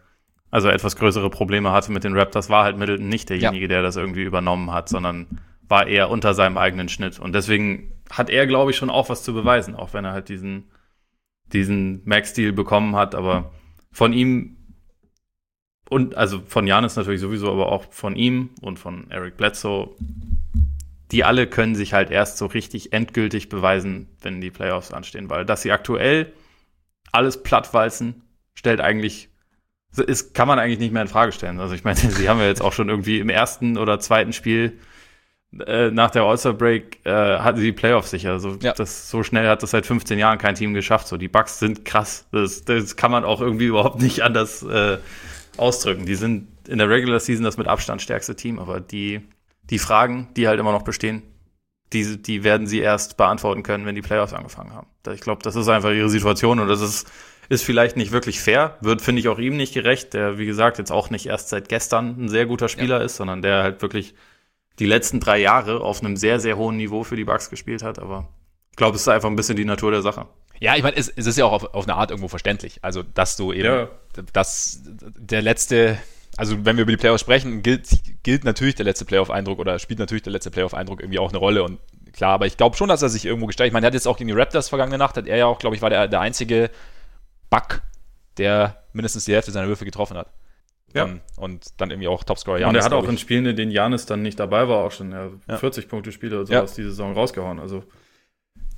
also etwas größere Probleme hatte mit den Raptors, war halt Middleton nicht derjenige, ja. der das irgendwie übernommen hat, sondern war eher unter seinem eigenen Schnitt. Und deswegen hat er, glaube ich, schon auch was zu beweisen, auch wenn er halt diesen, diesen Max-Deal bekommen hat. Aber von ihm und also von Janis natürlich sowieso, aber auch von ihm und von Eric Bledsoe, die alle können sich halt erst so richtig endgültig beweisen, wenn die Playoffs anstehen, weil dass sie aktuell alles plattwalzen, stellt eigentlich, ist, kann man eigentlich nicht mehr in Frage stellen. Also ich meine, *laughs* sie haben ja jetzt auch schon irgendwie im ersten oder zweiten Spiel äh, nach der All-Star-Break äh, hatten sie die Playoffs sicher. Also ja. das, so schnell hat das seit 15 Jahren kein Team geschafft. So, die Bucks sind krass. Das, das kann man auch irgendwie überhaupt nicht anders äh, ausdrücken. Die sind in der Regular Season das mit Abstand stärkste Team, aber die, die Fragen, die halt immer noch bestehen, die, die werden sie erst beantworten können, wenn die Playoffs angefangen haben. Ich glaube, das ist einfach ihre Situation und das ist, ist vielleicht nicht wirklich fair, wird, finde ich, auch ihm nicht gerecht, der, wie gesagt, jetzt auch nicht erst seit gestern ein sehr guter Spieler ja. ist, sondern der halt wirklich die letzten drei Jahre auf einem sehr, sehr hohen Niveau für die Bucks gespielt hat. Aber ich glaube, es ist einfach ein bisschen die Natur der Sache. Ja, ich meine, es, es, ist ja auch auf, auf, eine Art irgendwo verständlich. Also, dass du eben, ja. dass der letzte, also wenn wir über die Playoffs sprechen, gilt, gilt natürlich der letzte Playoff-Eindruck oder spielt natürlich der letzte Playoff-Eindruck irgendwie auch eine Rolle. Und klar, aber ich glaube schon, dass er sich irgendwo gestellt. Ich meine, er hat jetzt auch gegen die Raptors vergangene Nacht, hat er ja auch, glaube ich, war der, der einzige Buck, der mindestens die Hälfte seiner Würfe getroffen hat. Ja. Um, und dann irgendwie auch Topscorer Janis. Und er hat auch in Spielen, in denen Janis dann nicht dabei war, auch schon ja, ja. 40 Punkte Spiele oder sowas ja. die Saison rausgehauen. Also,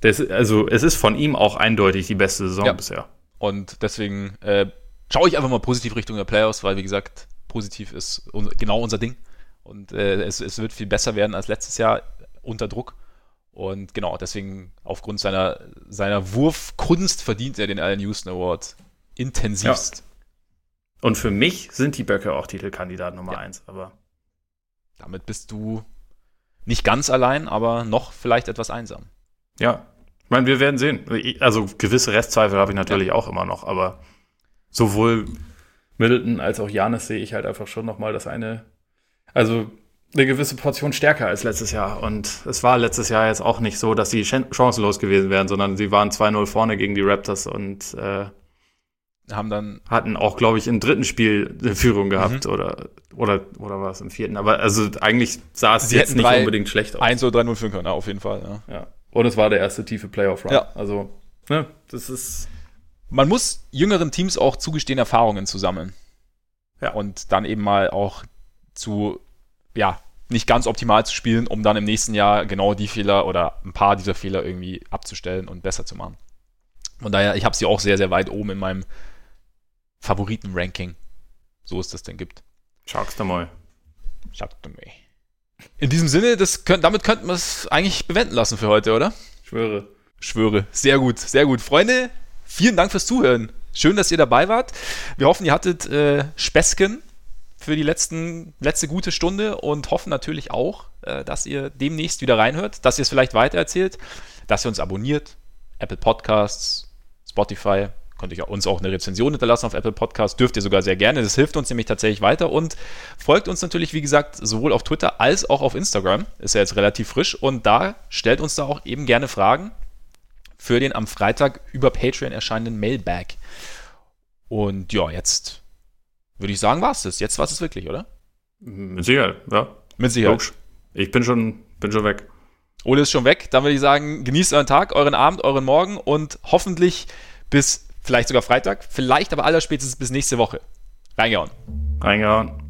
das, also es ist von ihm auch eindeutig die beste Saison ja. bisher. Und deswegen äh, schaue ich einfach mal positiv Richtung der Playoffs, weil wie gesagt, positiv ist un genau unser Ding. Und äh, es, es wird viel besser werden als letztes Jahr unter Druck. Und genau, deswegen aufgrund seiner, seiner Wurfkunst verdient er den Allen Houston Award intensivst. Und für mich sind die Böcke auch Titelkandidat Nummer ja. eins, aber. Damit bist du nicht ganz allein, aber noch vielleicht etwas einsam. Ja. Ich meine, wir werden sehen. Also gewisse Restzweifel habe ich natürlich ja. auch immer noch, aber sowohl Middleton als auch Janis sehe ich halt einfach schon nochmal das eine, also eine gewisse Portion stärker als letztes Jahr. Und es war letztes Jahr jetzt auch nicht so, dass sie chancenlos gewesen wären, sondern sie waren 2-0 vorne gegen die Raptors und äh, haben dann hatten auch, glaube ich, im dritten Spiel eine Führung gehabt mhm. oder oder oder war es im vierten? Aber also eigentlich sah es Sie jetzt nicht unbedingt schlecht aus. 1 oder 3-0 führen können, auf jeden Fall. Ja. ja. Und es war der erste tiefe Playoff-Run. Ja. Also, ne, das ist. Man muss jüngeren Teams auch zugestehen, Erfahrungen zu sammeln. Ja. Und dann eben mal auch zu, ja, nicht ganz optimal zu spielen, um dann im nächsten Jahr genau die Fehler oder ein paar dieser Fehler irgendwie abzustellen und besser zu machen. Von daher, ich habe sie auch sehr, sehr weit oben in meinem Favoriten-Ranking, so es das denn gibt. Schaust du mal. Schaut mal. In diesem Sinne, das könnt, damit könnten wir es eigentlich bewenden lassen für heute, oder? Schwöre. Schwöre. Sehr gut, sehr gut. Freunde, vielen Dank fürs Zuhören. Schön, dass ihr dabei wart. Wir hoffen, ihr hattet äh, Späßchen für die letzten, letzte gute Stunde und hoffen natürlich auch, äh, dass ihr demnächst wieder reinhört, dass ihr es vielleicht weitererzählt, dass ihr uns abonniert, Apple Podcasts, Spotify, könnt ihr uns auch eine Rezension hinterlassen auf Apple Podcasts, dürft ihr sogar sehr gerne. Das hilft uns nämlich tatsächlich weiter und folgt uns natürlich, wie gesagt, sowohl auf Twitter als auch auf Instagram. Ist ja jetzt relativ frisch und da stellt uns da auch eben gerne Fragen für den am Freitag über Patreon erscheinenden Mailbag. Und ja, jetzt würde ich sagen, war es das. Jetzt war es wirklich, oder? Mit Sicherheit, ja. Mit Sicherheit. Logisch. Ich bin schon, bin schon weg. Ole ist schon weg. Dann würde ich sagen, genießt euren Tag, euren Abend, euren Morgen und hoffentlich bis vielleicht sogar Freitag, vielleicht aber allerspätestens bis nächste Woche. Reingehauen. Reingehauen.